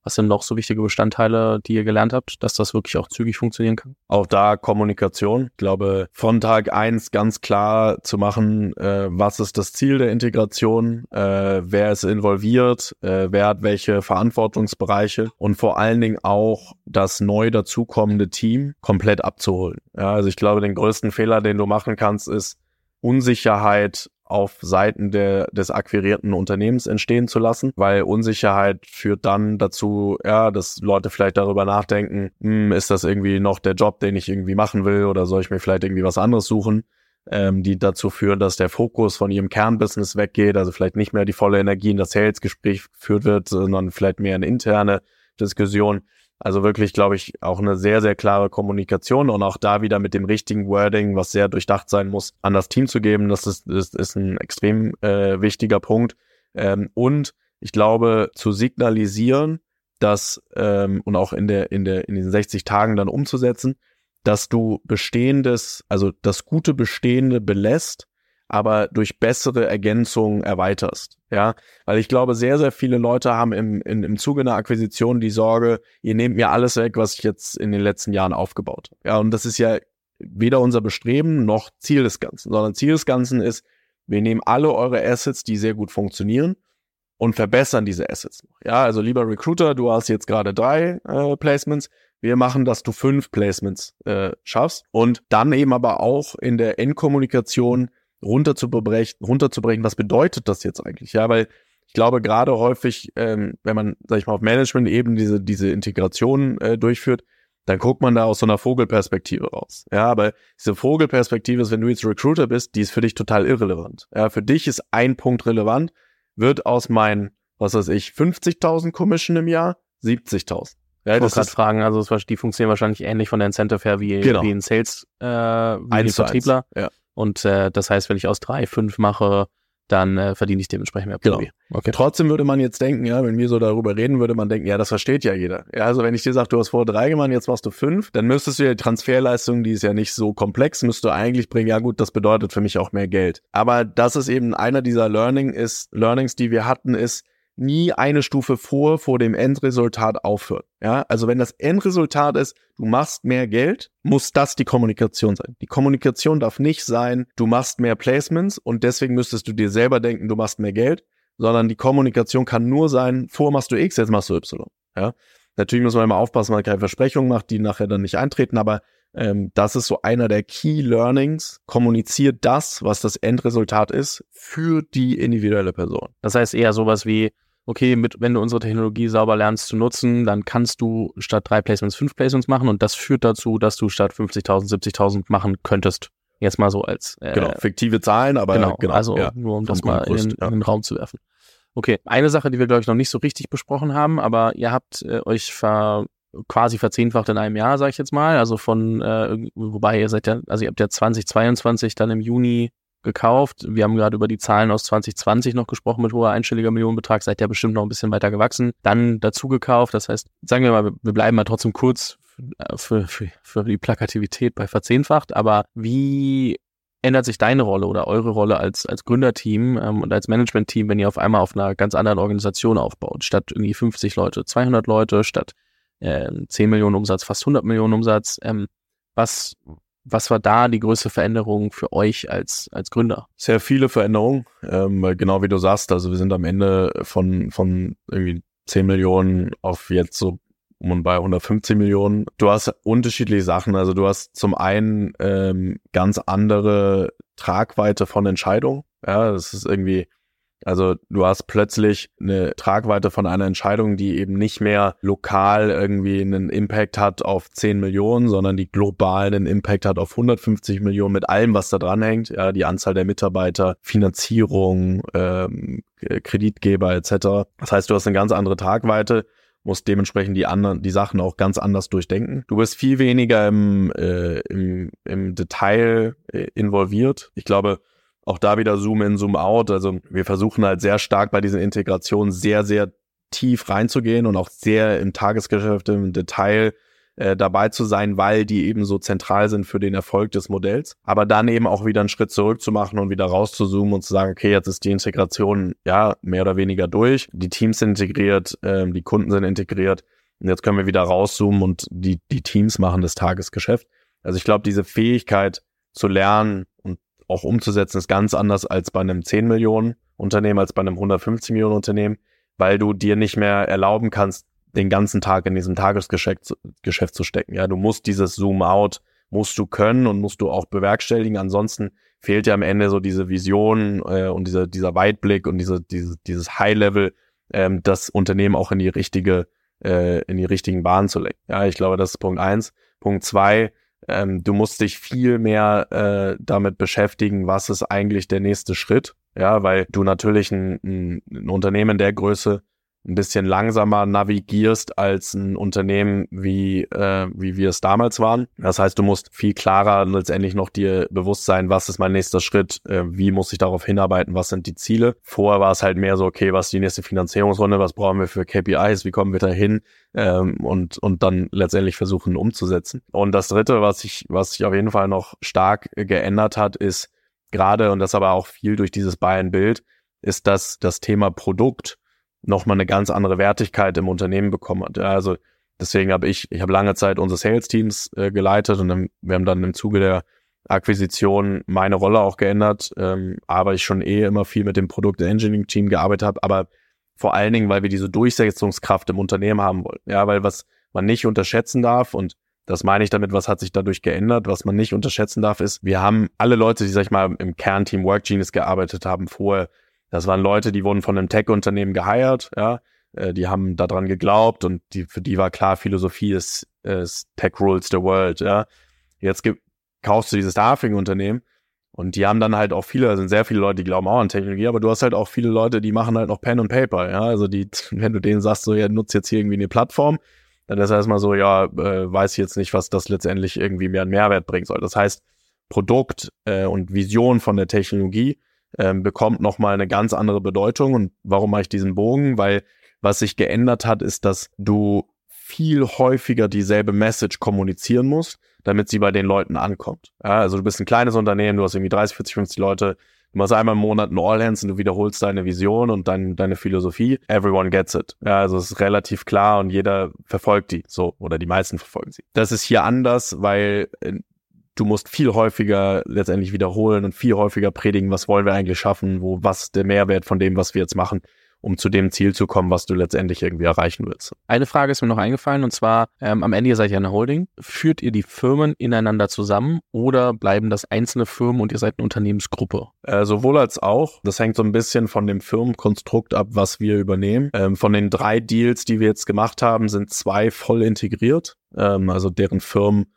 Was sind noch so wichtige Bestandteile, die ihr gelernt habt, dass das wirklich auch zügig funktionieren kann? Auch da Kommunikation. Ich glaube, von Tag eins ganz klar zu machen, äh, was ist das Ziel der Integration, äh, wer ist involviert, äh, wer hat welche Verantwortungsbereiche und vor allen Dingen auch das neu dazukommende Team komplett abzuholen. Ja, also ich glaube, den größten Fehler, den du machen kannst, ist Unsicherheit auf Seiten der, des akquirierten Unternehmens entstehen zu lassen, weil Unsicherheit führt dann dazu, ja, dass Leute vielleicht darüber nachdenken, hm, ist das irgendwie noch der Job, den ich irgendwie machen will oder soll ich mir vielleicht irgendwie was anderes suchen, ähm, die dazu führen, dass der Fokus von ihrem Kernbusiness weggeht, also vielleicht nicht mehr die volle Energie in das Salesgespräch geführt wird, sondern vielleicht mehr eine interne Diskussion. Also wirklich, glaube ich, auch eine sehr, sehr klare Kommunikation und auch da wieder mit dem richtigen Wording, was sehr durchdacht sein muss, an das Team zu geben. Das ist, ist, ist ein extrem äh, wichtiger Punkt. Ähm, und ich glaube, zu signalisieren, dass ähm, und auch in der in der in den 60 Tagen dann umzusetzen, dass du bestehendes, also das gute Bestehende belässt aber durch bessere Ergänzungen erweiterst. Ja, weil ich glaube, sehr, sehr viele Leute haben im, in, im Zuge einer Akquisition die Sorge, ihr nehmt mir alles weg, was ich jetzt in den letzten Jahren aufgebaut habe. Ja, und das ist ja weder unser Bestreben noch Ziel des Ganzen, sondern Ziel des Ganzen ist, wir nehmen alle eure Assets, die sehr gut funktionieren und verbessern diese Assets. Ja, also lieber Recruiter, du hast jetzt gerade drei äh, Placements. Wir machen, dass du fünf Placements äh, schaffst und dann eben aber auch in der Endkommunikation runterzubrechen, runterzubrechen, was bedeutet das jetzt eigentlich? Ja, weil ich glaube, gerade häufig, ähm, wenn man, sag ich mal, auf Management-Ebene diese, diese Integration äh, durchführt, dann guckt man da aus so einer Vogelperspektive raus. Ja, aber diese Vogelperspektive ist, wenn du jetzt Recruiter bist, die ist für dich total irrelevant. Ja, für dich ist ein Punkt relevant, wird aus meinen, was weiß ich, 50.000 Commission im Jahr 70.000. Ja, ich wollte gerade fragen, also die funktionieren wahrscheinlich ähnlich von der Incentive her wie, genau. wie ein Sales, äh, wie ein Vertriebler. Ja. Und äh, das heißt, wenn ich aus drei, fünf mache, dann äh, verdiene ich dementsprechend mehr Genau. Okay. Trotzdem würde man jetzt denken, ja, wenn wir so darüber reden, würde man denken, ja, das versteht ja jeder. Ja, also wenn ich dir sage, du hast vor drei gemacht, jetzt machst du fünf, dann müsstest du ja die Transferleistung, die ist ja nicht so komplex, müsstest du eigentlich bringen, ja gut, das bedeutet für mich auch mehr Geld. Aber das ist eben einer dieser Learning ist, Learnings, die wir hatten, ist, nie eine Stufe vor, vor dem Endresultat aufhören. Ja, also wenn das Endresultat ist, du machst mehr Geld, muss das die Kommunikation sein. Die Kommunikation darf nicht sein, du machst mehr Placements und deswegen müsstest du dir selber denken, du machst mehr Geld, sondern die Kommunikation kann nur sein, vor machst du X, jetzt machst du Y. Ja, natürlich muss man immer aufpassen, man keine Versprechungen macht, die nachher dann nicht eintreten, aber ähm, das ist so einer der Key Learnings. Kommuniziert das, was das Endresultat ist, für die individuelle Person. Das heißt eher sowas wie, okay, mit, wenn du unsere Technologie sauber lernst zu nutzen, dann kannst du statt drei Placements fünf Placements machen und das führt dazu, dass du statt 50.000, 70.000 machen könntest. Jetzt mal so als äh, genau fiktive Zahlen, aber genau, genau also ja, nur um das mal in, in, den Raum zu werfen. Okay, eine Sache, die wir glaube ich noch nicht so richtig besprochen haben, aber ihr habt äh, euch ver quasi verzehnfacht in einem Jahr, sage ich jetzt mal. Also von, äh, wobei ihr seid ja, also ihr habt ja 2022 dann im Juni gekauft. Wir haben gerade über die Zahlen aus 2020 noch gesprochen mit hoher einstelliger Millionenbetrag, seid ja bestimmt noch ein bisschen weiter gewachsen. Dann dazu gekauft, das heißt, sagen wir mal, wir bleiben mal trotzdem kurz für, für, für die Plakativität bei verzehnfacht, aber wie ändert sich deine Rolle oder eure Rolle als, als Gründerteam ähm, und als Managementteam, wenn ihr auf einmal auf einer ganz anderen Organisation aufbaut? Statt irgendwie 50 Leute, 200 Leute, statt äh, 10 Millionen Umsatz, fast 100 Millionen Umsatz. Ähm, was, was war da die größte Veränderung für euch als, als Gründer? Sehr viele Veränderungen, ähm, genau wie du sagst. Also wir sind am Ende von, von irgendwie 10 Millionen auf jetzt so um und bei 115 Millionen. Du hast unterschiedliche Sachen. Also du hast zum einen ähm, ganz andere Tragweite von Entscheidungen. Ja, das ist irgendwie also du hast plötzlich eine Tragweite von einer Entscheidung, die eben nicht mehr lokal irgendwie einen Impact hat auf 10 Millionen, sondern die global einen Impact hat auf 150 Millionen mit allem, was da dran hängt. Ja, die Anzahl der Mitarbeiter, Finanzierung, ähm, Kreditgeber etc. Das heißt, du hast eine ganz andere Tragweite musst dementsprechend die anderen, die Sachen auch ganz anders durchdenken. Du bist viel weniger im, äh, im, im Detail äh, involviert. Ich glaube, auch da wieder Zoom in, Zoom out. Also wir versuchen halt sehr stark bei diesen Integrationen sehr, sehr tief reinzugehen und auch sehr im Tagesgeschäft im Detail äh, dabei zu sein, weil die eben so zentral sind für den Erfolg des Modells. Aber dann eben auch wieder einen Schritt zurück zu machen und wieder rauszuzoomen und zu sagen, okay, jetzt ist die Integration ja mehr oder weniger durch. Die Teams sind integriert, äh, die Kunden sind integriert. Und jetzt können wir wieder rauszoomen und die, die Teams machen das Tagesgeschäft. Also ich glaube, diese Fähigkeit zu lernen auch umzusetzen, ist ganz anders als bei einem 10 Millionen Unternehmen, als bei einem 150 Millionen Unternehmen, weil du dir nicht mehr erlauben kannst, den ganzen Tag in diesem Tagesgeschäft Geschäft zu stecken. Ja, du musst dieses Zoom-out, musst du können und musst du auch bewerkstelligen. Ansonsten fehlt ja am Ende so diese Vision äh, und dieser, dieser Weitblick und diese, diese, dieses High-Level, ähm, das Unternehmen auch in die richtige, äh, in die richtigen Bahnen zu lenken. Ja, ich glaube, das ist Punkt eins. Punkt zwei, ähm, du musst dich viel mehr äh, damit beschäftigen, was ist eigentlich der nächste Schritt. Ja, weil du natürlich ein, ein, ein Unternehmen der Größe ein bisschen langsamer navigierst als ein Unternehmen, wie, äh, wie wir es damals waren. Das heißt, du musst viel klarer letztendlich noch dir bewusst sein, was ist mein nächster Schritt, äh, wie muss ich darauf hinarbeiten, was sind die Ziele. Vorher war es halt mehr so, okay, was ist die nächste Finanzierungsrunde, was brauchen wir für KPIs, wie kommen wir dahin ähm, und, und dann letztendlich versuchen umzusetzen. Und das Dritte, was sich was sich auf jeden Fall noch stark geändert hat, ist gerade, und das aber auch viel durch dieses Buy-and-Build, ist, dass das Thema Produkt nochmal eine ganz andere Wertigkeit im Unternehmen bekommen hat. Also deswegen habe ich, ich habe lange Zeit unsere Sales-Teams äh, geleitet und dann, wir haben dann im Zuge der Akquisition meine Rolle auch geändert, ähm, aber ich schon eh immer viel mit dem Produkt-Engineering-Team gearbeitet habe, aber vor allen Dingen, weil wir diese Durchsetzungskraft im Unternehmen haben wollen. Ja, weil was man nicht unterschätzen darf und das meine ich damit, was hat sich dadurch geändert, was man nicht unterschätzen darf, ist, wir haben alle Leute, die, sag ich mal, im Kernteam Work Genius gearbeitet haben, vorher das waren Leute, die wurden von einem Tech-Unternehmen geheiert, ja, äh, die haben daran geglaubt und die, für die war klar, Philosophie ist, ist Tech rules the world, ja. Jetzt gibt, kaufst du dieses Staffing-Unternehmen und die haben dann halt auch viele, sind sehr viele Leute, die glauben auch an Technologie, aber du hast halt auch viele Leute, die machen halt noch Pen und Paper, ja. Also die, wenn du denen sagst, so, ja, nutzt jetzt hier irgendwie eine Plattform, dann ist erstmal so, ja, äh, weiß ich jetzt nicht, was das letztendlich irgendwie mehr einen Mehrwert bringen soll. Das heißt, Produkt äh, und Vision von der Technologie ähm, bekommt nochmal eine ganz andere Bedeutung. Und warum mache ich diesen Bogen? Weil was sich geändert hat, ist, dass du viel häufiger dieselbe Message kommunizieren musst, damit sie bei den Leuten ankommt. Ja, also du bist ein kleines Unternehmen, du hast irgendwie 30, 40, 50 Leute, Du machst einmal im Monat ein All Hands und du wiederholst deine Vision und dein, deine Philosophie. Everyone gets it. Ja, also es ist relativ klar und jeder verfolgt die so oder die meisten verfolgen sie. Das ist hier anders, weil äh, du musst viel häufiger letztendlich wiederholen und viel häufiger predigen, was wollen wir eigentlich schaffen, wo was der Mehrwert von dem, was wir jetzt machen um zu dem Ziel zu kommen, was du letztendlich irgendwie erreichen willst. Eine Frage ist mir noch eingefallen und zwar ähm, am Ende ihr seid ja eine Holding. Führt ihr die Firmen ineinander zusammen oder bleiben das einzelne Firmen und ihr seid eine Unternehmensgruppe? Äh, sowohl als auch. Das hängt so ein bisschen von dem Firmenkonstrukt ab, was wir übernehmen. Ähm, von den drei Deals, die wir jetzt gemacht haben, sind zwei voll integriert. Ähm, also deren Firmen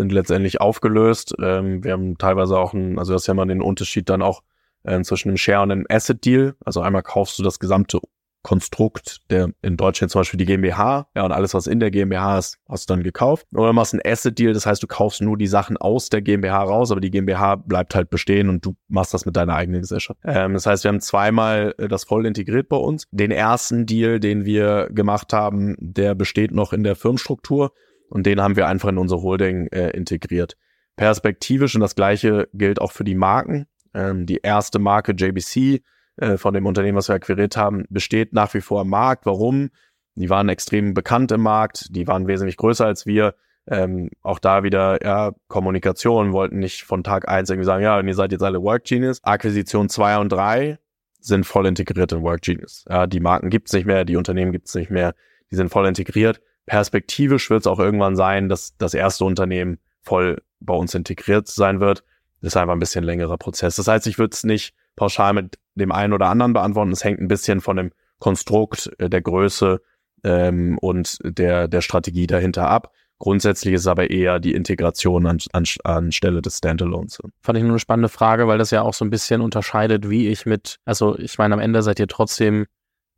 sind letztendlich aufgelöst. Ähm, wir haben teilweise auch ein, also das ist ja mal den Unterschied dann auch äh, zwischen einem Share und einem Asset Deal. Also einmal kaufst du das gesamte Konstrukt, der in Deutschland zum Beispiel die GmbH, ja, und alles, was in der GmbH ist, hast du dann gekauft. Oder machst ein Asset Deal, das heißt, du kaufst nur die Sachen aus der GmbH raus, aber die GmbH bleibt halt bestehen und du machst das mit deiner eigenen Gesellschaft. Ähm, das heißt, wir haben zweimal äh, das voll integriert bei uns. Den ersten Deal, den wir gemacht haben, der besteht noch in der Firmenstruktur und den haben wir einfach in unsere Holding äh, integriert. Perspektivisch und das gleiche gilt auch für die Marken. Ähm, die erste Marke JBC äh, von dem Unternehmen, was wir akquiriert haben, besteht nach wie vor am Markt. Warum? Die waren extrem bekannt im Markt, die waren wesentlich größer als wir. Ähm, auch da wieder, ja, Kommunikation, wollten nicht von Tag eins irgendwie sagen, ja, ihr seid jetzt alle Work Genius. Akquisition zwei und drei sind voll integriert in Work Genius. Ja, die Marken gibt's nicht mehr, die Unternehmen gibt's nicht mehr, die sind voll integriert. Perspektivisch wird es auch irgendwann sein, dass das erste Unternehmen voll bei uns integriert sein wird. Das ist einfach ein bisschen längerer Prozess. Das heißt, ich würde es nicht pauschal mit dem einen oder anderen beantworten. Es hängt ein bisschen von dem Konstrukt, äh, der Größe ähm, und der, der Strategie dahinter ab. Grundsätzlich ist aber eher die Integration an, an, anstelle des Standalones. Fand ich nur eine spannende Frage, weil das ja auch so ein bisschen unterscheidet, wie ich mit, also ich meine, am Ende seid ihr trotzdem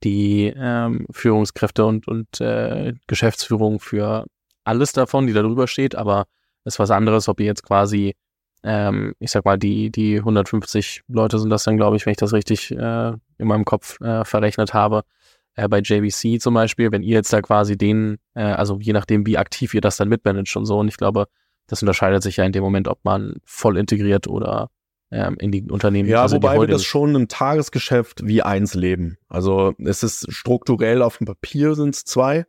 die ähm, Führungskräfte und, und äh, Geschäftsführung für alles davon, die da drüber steht, aber es ist was anderes, ob ihr jetzt quasi ähm, ich sag mal, die, die 150 Leute sind das dann, glaube ich, wenn ich das richtig äh, in meinem Kopf äh, verrechnet habe. Äh, bei JVC zum Beispiel, wenn ihr jetzt da quasi den, äh, also je nachdem, wie aktiv ihr das dann mitmanagt und so, und ich glaube, das unterscheidet sich ja in dem Moment, ob man voll integriert oder ähm, in die Unternehmen. Ja, also wobei wir das schon im Tagesgeschäft wie eins leben. Also es ist strukturell auf dem Papier sind es zwei,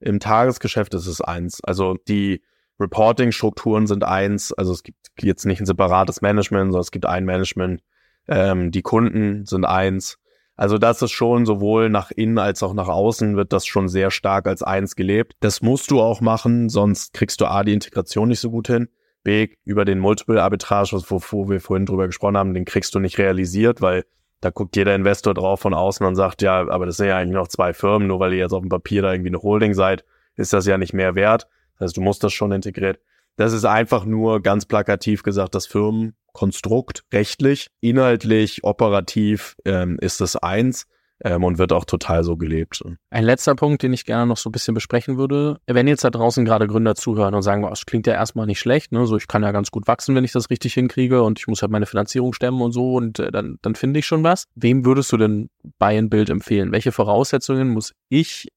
im Tagesgeschäft ist es eins. Also die Reporting-Strukturen sind eins, also es gibt jetzt nicht ein separates Management, sondern es gibt ein Management. Ähm, die Kunden sind eins. Also das ist schon sowohl nach innen als auch nach außen wird das schon sehr stark als eins gelebt. Das musst du auch machen, sonst kriegst du A, die Integration nicht so gut hin. B, über den Multiple Arbitrage, wo, wo wir vorhin drüber gesprochen haben, den kriegst du nicht realisiert, weil da guckt jeder Investor drauf von außen und sagt, ja, aber das sind ja eigentlich noch zwei Firmen, nur weil ihr jetzt auf dem Papier da irgendwie eine Holding seid, ist das ja nicht mehr wert. Das heißt, du musst das schon integriert. Das ist einfach nur ganz plakativ gesagt das Firmenkonstrukt rechtlich, inhaltlich, operativ ähm, ist es eins ähm, und wird auch total so gelebt. Ein letzter Punkt, den ich gerne noch so ein bisschen besprechen würde. Wenn jetzt da draußen gerade Gründer zuhören und sagen, das klingt ja erstmal nicht schlecht, ne? so ich kann ja ganz gut wachsen, wenn ich das richtig hinkriege und ich muss halt meine Finanzierung stemmen und so und äh, dann, dann finde ich schon was. Wem würdest du denn Buy and Build empfehlen? Welche Voraussetzungen muss ich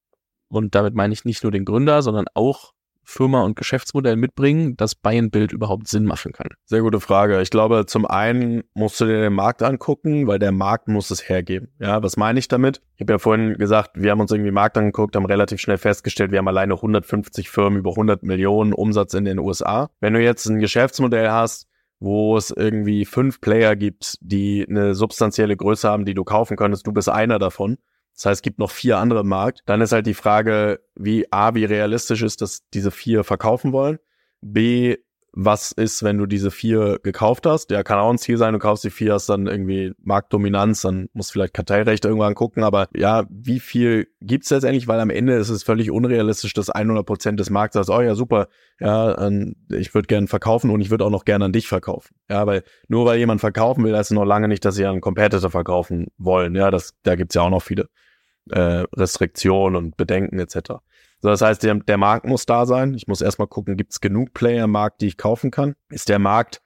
und damit meine ich nicht nur den Gründer, sondern auch Firma und Geschäftsmodell mitbringen, dass Buy-and-Build überhaupt Sinn machen kann? Sehr gute Frage. Ich glaube, zum einen musst du dir den Markt angucken, weil der Markt muss es hergeben. Ja, was meine ich damit? Ich habe ja vorhin gesagt, wir haben uns irgendwie Markt angeguckt, haben relativ schnell festgestellt, wir haben alleine 150 Firmen über 100 Millionen Umsatz in den USA. Wenn du jetzt ein Geschäftsmodell hast, wo es irgendwie fünf Player gibt, die eine substanzielle Größe haben, die du kaufen könntest, du bist einer davon, das heißt, es gibt noch vier andere im Markt. Dann ist halt die Frage, wie A, wie realistisch ist, dass diese vier verkaufen wollen. B, was ist, wenn du diese vier gekauft hast? Ja, kann auch ein Ziel sein, du kaufst die vier, hast dann irgendwie Marktdominanz, dann musst vielleicht Kartellrecht irgendwann gucken, aber ja, wie viel gibt's letztendlich? Weil am Ende ist es völlig unrealistisch, dass 100 Prozent des Marktes sagt, oh ja, super, ja, ich würde gern verkaufen und ich würde auch noch gerne an dich verkaufen. Ja, weil nur weil jemand verkaufen will, heißt es noch lange nicht, dass sie an Competitor verkaufen wollen. Ja, das, da gibt's ja auch noch viele äh, Restriktionen und Bedenken etc. So, das heißt, der, der Markt muss da sein. Ich muss erstmal gucken, gibt es genug Player im Markt, die ich kaufen kann? Ist der Markt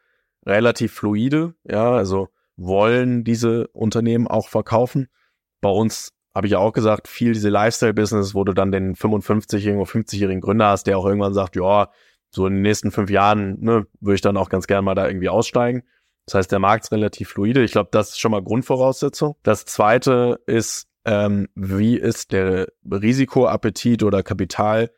relativ fluide? Ja, also wollen diese Unternehmen auch verkaufen? Bei uns habe ich ja auch gesagt, viel diese Lifestyle-Business, wo du dann den 55-jährigen oder 50-jährigen Gründer hast, der auch irgendwann sagt, ja, so in den nächsten fünf Jahren ne, würde ich dann auch ganz gerne mal da irgendwie aussteigen. Das heißt, der Markt ist relativ fluide. Ich glaube, das ist schon mal Grundvoraussetzung. Das zweite ist, ähm, wie ist der Risikoappetit oder Kapital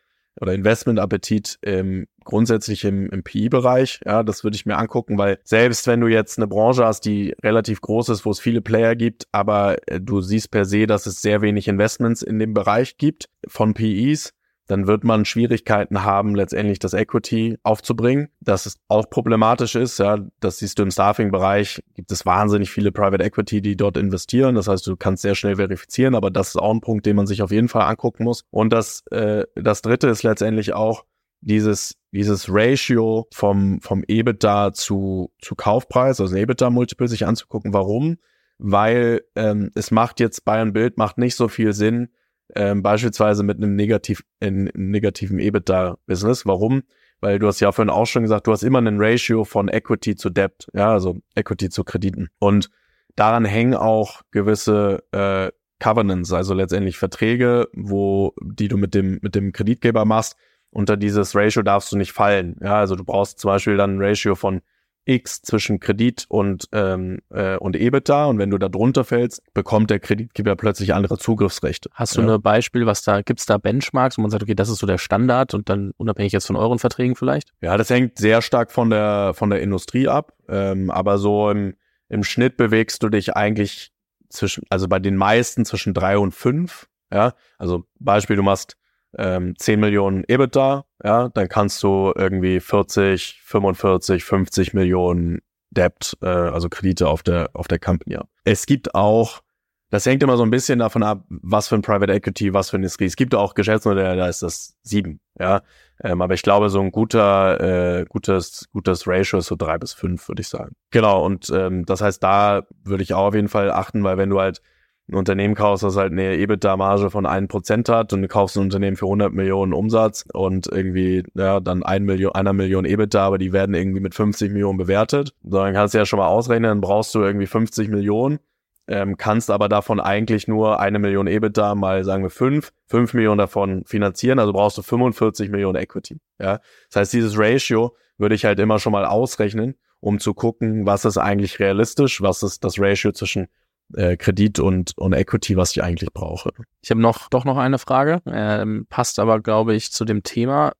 oder Investmentappetit ähm, grundsätzlich im, im PI-Bereich. Ja, das würde ich mir angucken, weil selbst wenn du jetzt eine Branche hast, die relativ groß ist, wo es viele Player gibt, aber äh, du siehst per se, dass es sehr wenig Investments in dem Bereich gibt von PIs, dann wird man Schwierigkeiten haben, letztendlich das Equity aufzubringen. Das ist auch problematisch ist, ja, das siehst du im Staffing-Bereich, gibt es wahnsinnig viele Private Equity, die dort investieren. Das heißt, du kannst sehr schnell verifizieren, aber das ist auch ein Punkt, den man sich auf jeden Fall angucken muss. Und das, äh, das dritte ist letztendlich auch dieses, dieses Ratio vom, vom EBITDA zu, zu Kaufpreis, also EBITDA-Multiple sich anzugucken. Warum? Weil ähm, es macht jetzt bei einem Bild macht nicht so viel Sinn, ähm, beispielsweise mit einem negativ, in, in negativen EBITDA-Business. Warum? Weil du hast ja vorhin auch schon gesagt, du hast immer einen Ratio von Equity zu Debt, ja, also Equity zu Krediten. Und daran hängen auch gewisse äh, Covenants, also letztendlich Verträge, wo die du mit dem mit dem Kreditgeber machst. Unter dieses Ratio darfst du nicht fallen. Ja, also du brauchst zum Beispiel dann ein Ratio von X zwischen Kredit und, ähm, äh, und EBITDA und wenn du da drunter fällst, bekommt der Kreditgeber plötzlich andere Zugriffsrechte. Hast du ja. ein Beispiel, was da, gibt's da Benchmarks, wo man sagt, okay, das ist so der Standard und dann unabhängig jetzt von euren Verträgen vielleicht? Ja, das hängt sehr stark von der, von der Industrie ab, ähm, aber so im, im Schnitt bewegst du dich eigentlich zwischen, also bei den meisten zwischen drei und fünf, ja, also Beispiel, du machst ähm, 10 Millionen EBITDA, ja, dann kannst du irgendwie 40, 45, 50 Millionen Debt, äh, also Kredite auf der, auf der Company haben. Es gibt auch, das hängt immer so ein bisschen davon ab, was für ein Private Equity, was für ein Industrie. Es gibt auch Geschäftsmodelle, da ist das sieben, ja. Ähm, aber ich glaube, so ein guter, äh, gutes, gutes Ratio ist so drei bis fünf, würde ich sagen. Genau, und ähm, das heißt, da würde ich auch auf jeden Fall achten, weil wenn du halt ein Unternehmen kaufst, das halt eine EBITDA-Marge von 1% hat und du kaufst ein Unternehmen für 100 Millionen Umsatz und irgendwie, ja, dann ein Million, einer Million EBITDA, aber die werden irgendwie mit 50 Millionen bewertet. So, dann kannst du ja schon mal ausrechnen, dann brauchst du irgendwie 50 Millionen, ähm, kannst aber davon eigentlich nur eine Million EBITDA mal, sagen wir, fünf, fünf Millionen davon finanzieren, also brauchst du 45 Millionen Equity. Ja, das heißt, dieses Ratio würde ich halt immer schon mal ausrechnen, um zu gucken, was ist eigentlich realistisch, was ist das Ratio zwischen äh, Kredit und, und Equity, was ich eigentlich brauche. Ich habe noch doch noch eine Frage, ähm, passt aber, glaube ich, zu dem Thema.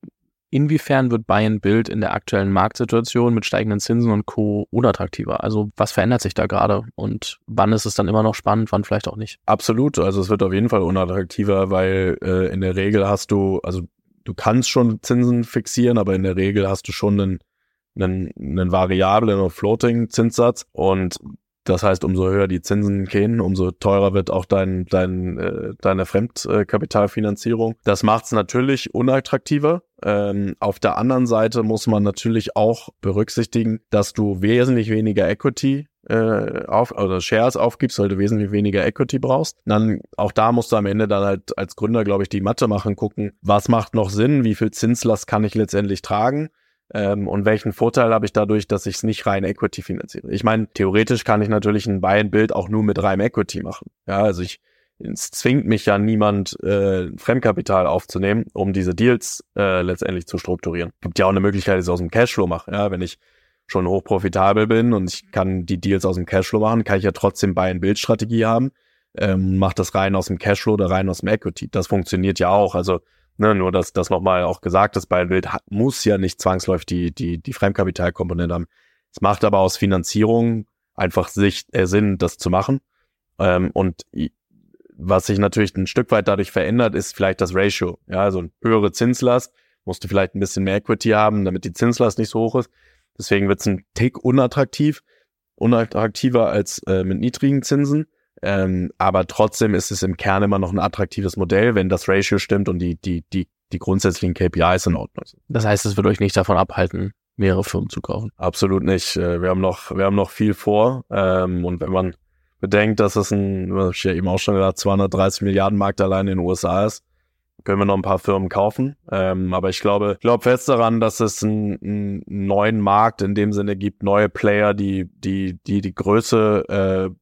Inwiefern wird Buy and Build in der aktuellen Marktsituation mit steigenden Zinsen und Co. unattraktiver? Also was verändert sich da gerade und wann ist es dann immer noch spannend, wann vielleicht auch nicht? Absolut, also es wird auf jeden Fall unattraktiver, weil äh, in der Regel hast du, also du kannst schon Zinsen fixieren, aber in der Regel hast du schon einen, einen, einen variablen oder floating Zinssatz und das heißt, umso höher die Zinsen gehen, umso teurer wird auch dein, dein, äh, deine Fremdkapitalfinanzierung. Das macht es natürlich unattraktiver. Ähm, auf der anderen Seite muss man natürlich auch berücksichtigen, dass du wesentlich weniger Equity äh, auf oder Shares aufgibst, weil du wesentlich weniger Equity brauchst. Dann auch da musst du am Ende dann halt als Gründer, glaube ich, die Mathe machen, gucken, was macht noch Sinn, wie viel Zinslast kann ich letztendlich tragen ähm, und welchen Vorteil habe ich dadurch, dass ich es nicht rein Equity finanziere? Ich meine, theoretisch kann ich natürlich ein Buy-and-Build auch nur mit reinem Equity machen. Ja, also ich es zwingt mich ja niemand, äh, Fremdkapital aufzunehmen, um diese Deals äh, letztendlich zu strukturieren. Gibt ja auch eine Möglichkeit, dass ich aus dem Cashflow mache. Ja, wenn ich schon hochprofitabel bin und ich kann die Deals aus dem Cashflow machen, kann ich ja trotzdem Buy-and-Build-Strategie haben, ähm, mache das rein aus dem Cashflow oder rein aus dem Equity. Das funktioniert ja auch. Also Ne, nur, dass das nochmal auch gesagt ist, bei Bild muss ja nicht zwangsläufig die, die, die Fremdkapitalkomponente haben. Es macht aber aus Finanzierung einfach sich, äh, Sinn, das zu machen. Ähm, und was sich natürlich ein Stück weit dadurch verändert, ist vielleicht das Ratio. Ja, also eine höhere Zinslast, musst du vielleicht ein bisschen mehr Equity haben, damit die Zinslast nicht so hoch ist. Deswegen wird es ein Tick unattraktiv, unattraktiver als äh, mit niedrigen Zinsen. Ähm, aber trotzdem ist es im Kern immer noch ein attraktives Modell, wenn das Ratio stimmt und die, die, die, die grundsätzlichen KPIs in Ordnung sind. Das heißt, es wird euch nicht davon abhalten, mehrere Firmen zu kaufen? Absolut nicht. Äh, wir haben noch, wir haben noch viel vor. Ähm, und wenn man bedenkt, dass es ein, was ich ja eben auch schon gesagt, 230 Milliarden Markt allein in den USA ist, können wir noch ein paar Firmen kaufen. Ähm, aber ich glaube, ich glaube fest daran, dass es einen, einen neuen Markt in dem Sinne gibt, neue Player, die, die, die die Größe äh,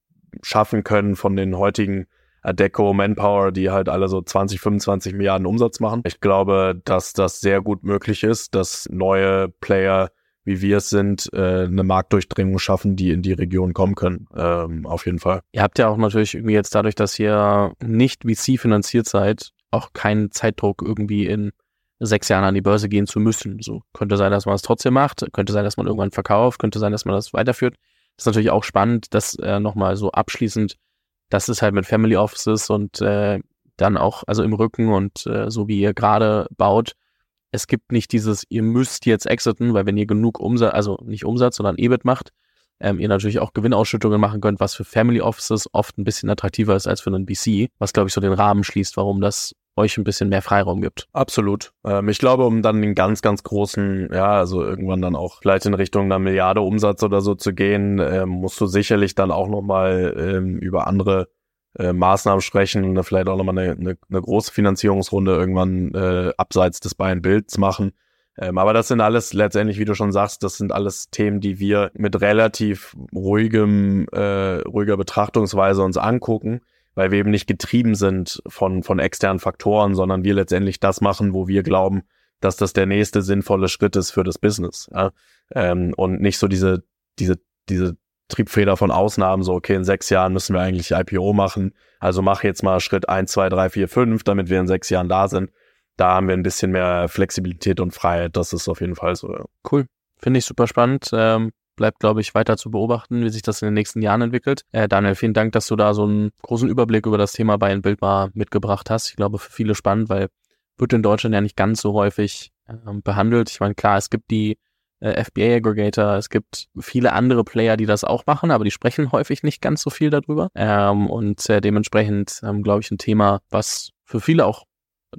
schaffen können von den heutigen Adeco, Manpower, die halt alle so 20, 25 Milliarden Umsatz machen. Ich glaube, dass das sehr gut möglich ist, dass neue Player wie wir es sind, äh, eine Marktdurchdringung schaffen, die in die Region kommen können. Ähm, auf jeden Fall. Ihr habt ja auch natürlich irgendwie jetzt dadurch, dass ihr nicht VC finanziert seid, auch keinen Zeitdruck irgendwie in sechs Jahren an die Börse gehen zu müssen. So könnte sein, dass man es trotzdem macht, könnte sein, dass man irgendwann verkauft, könnte sein, dass man das weiterführt. Das ist natürlich auch spannend, dass äh, nochmal so abschließend, das ist halt mit Family Offices und äh, dann auch, also im Rücken und äh, so wie ihr gerade baut, es gibt nicht dieses, ihr müsst jetzt exiten, weil wenn ihr genug Umsatz, also nicht Umsatz, sondern EBIT macht, ähm, ihr natürlich auch Gewinnausschüttungen machen könnt, was für Family Offices oft ein bisschen attraktiver ist als für einen VC, was glaube ich so den Rahmen schließt, warum das euch ein bisschen mehr Freiraum gibt. Absolut. Ähm, ich glaube, um dann den ganz, ganz großen, ja, also irgendwann dann auch vielleicht in Richtung einer Milliarde Umsatz oder so zu gehen, ähm, musst du sicherlich dann auch nochmal ähm, über andere äh, Maßnahmen sprechen und vielleicht auch nochmal eine, eine, eine große Finanzierungsrunde irgendwann äh, abseits des Buy-and-Builds machen. Ähm, aber das sind alles letztendlich, wie du schon sagst, das sind alles Themen, die wir mit relativ ruhigem, äh, ruhiger Betrachtungsweise uns angucken, weil wir eben nicht getrieben sind von, von externen Faktoren, sondern wir letztendlich das machen, wo wir glauben, dass das der nächste sinnvolle Schritt ist für das Business. Ja? Ähm, und nicht so diese, diese, diese Triebfeder von Ausnahmen, so, okay, in sechs Jahren müssen wir eigentlich IPO machen, also mach jetzt mal Schritt eins, zwei, drei, vier, fünf, damit wir in sechs Jahren da sind da haben wir ein bisschen mehr Flexibilität und Freiheit. Das ist auf jeden Fall so. Ja. Cool. Finde ich super spannend. Ähm, bleibt, glaube ich, weiter zu beobachten, wie sich das in den nächsten Jahren entwickelt. Äh, Daniel, vielen Dank, dass du da so einen großen Überblick über das Thema and Build mal mitgebracht hast. Ich glaube, für viele spannend, weil wird in Deutschland ja nicht ganz so häufig ähm, behandelt. Ich meine, klar, es gibt die äh, FBA-Aggregator, es gibt viele andere Player, die das auch machen, aber die sprechen häufig nicht ganz so viel darüber. Ähm, und äh, dementsprechend, ähm, glaube ich, ein Thema, was für viele auch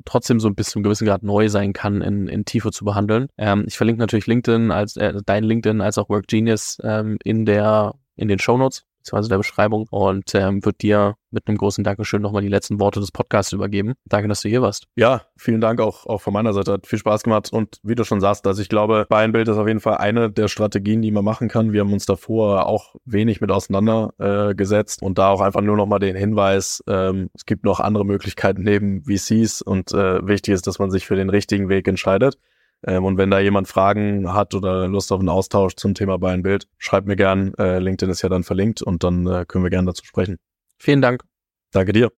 trotzdem so ein bisschen gewissen Grad neu sein kann, in, in Tiefe zu behandeln. Ähm, ich verlinke natürlich LinkedIn als äh, dein LinkedIn als auch Work Genius ähm, in der in den Show Notes beziehungsweise der Beschreibung und ähm, wird dir mit einem großen Dankeschön nochmal die letzten Worte des Podcasts übergeben. Danke, dass du hier warst. Ja, vielen Dank auch, auch von meiner Seite. Hat viel Spaß gemacht und wie du schon sagst, also ich glaube, Buy-and-Build ist auf jeden Fall eine der Strategien, die man machen kann. Wir haben uns davor auch wenig mit auseinandergesetzt äh, und da auch einfach nur nochmal den Hinweis, ähm, es gibt noch andere Möglichkeiten neben VCs und äh, wichtig ist, dass man sich für den richtigen Weg entscheidet. Ähm, und wenn da jemand Fragen hat oder Lust auf einen Austausch zum Thema Buy Bild, schreibt mir gern. Äh, LinkedIn ist ja dann verlinkt und dann äh, können wir gern dazu sprechen. Vielen Dank. Danke dir.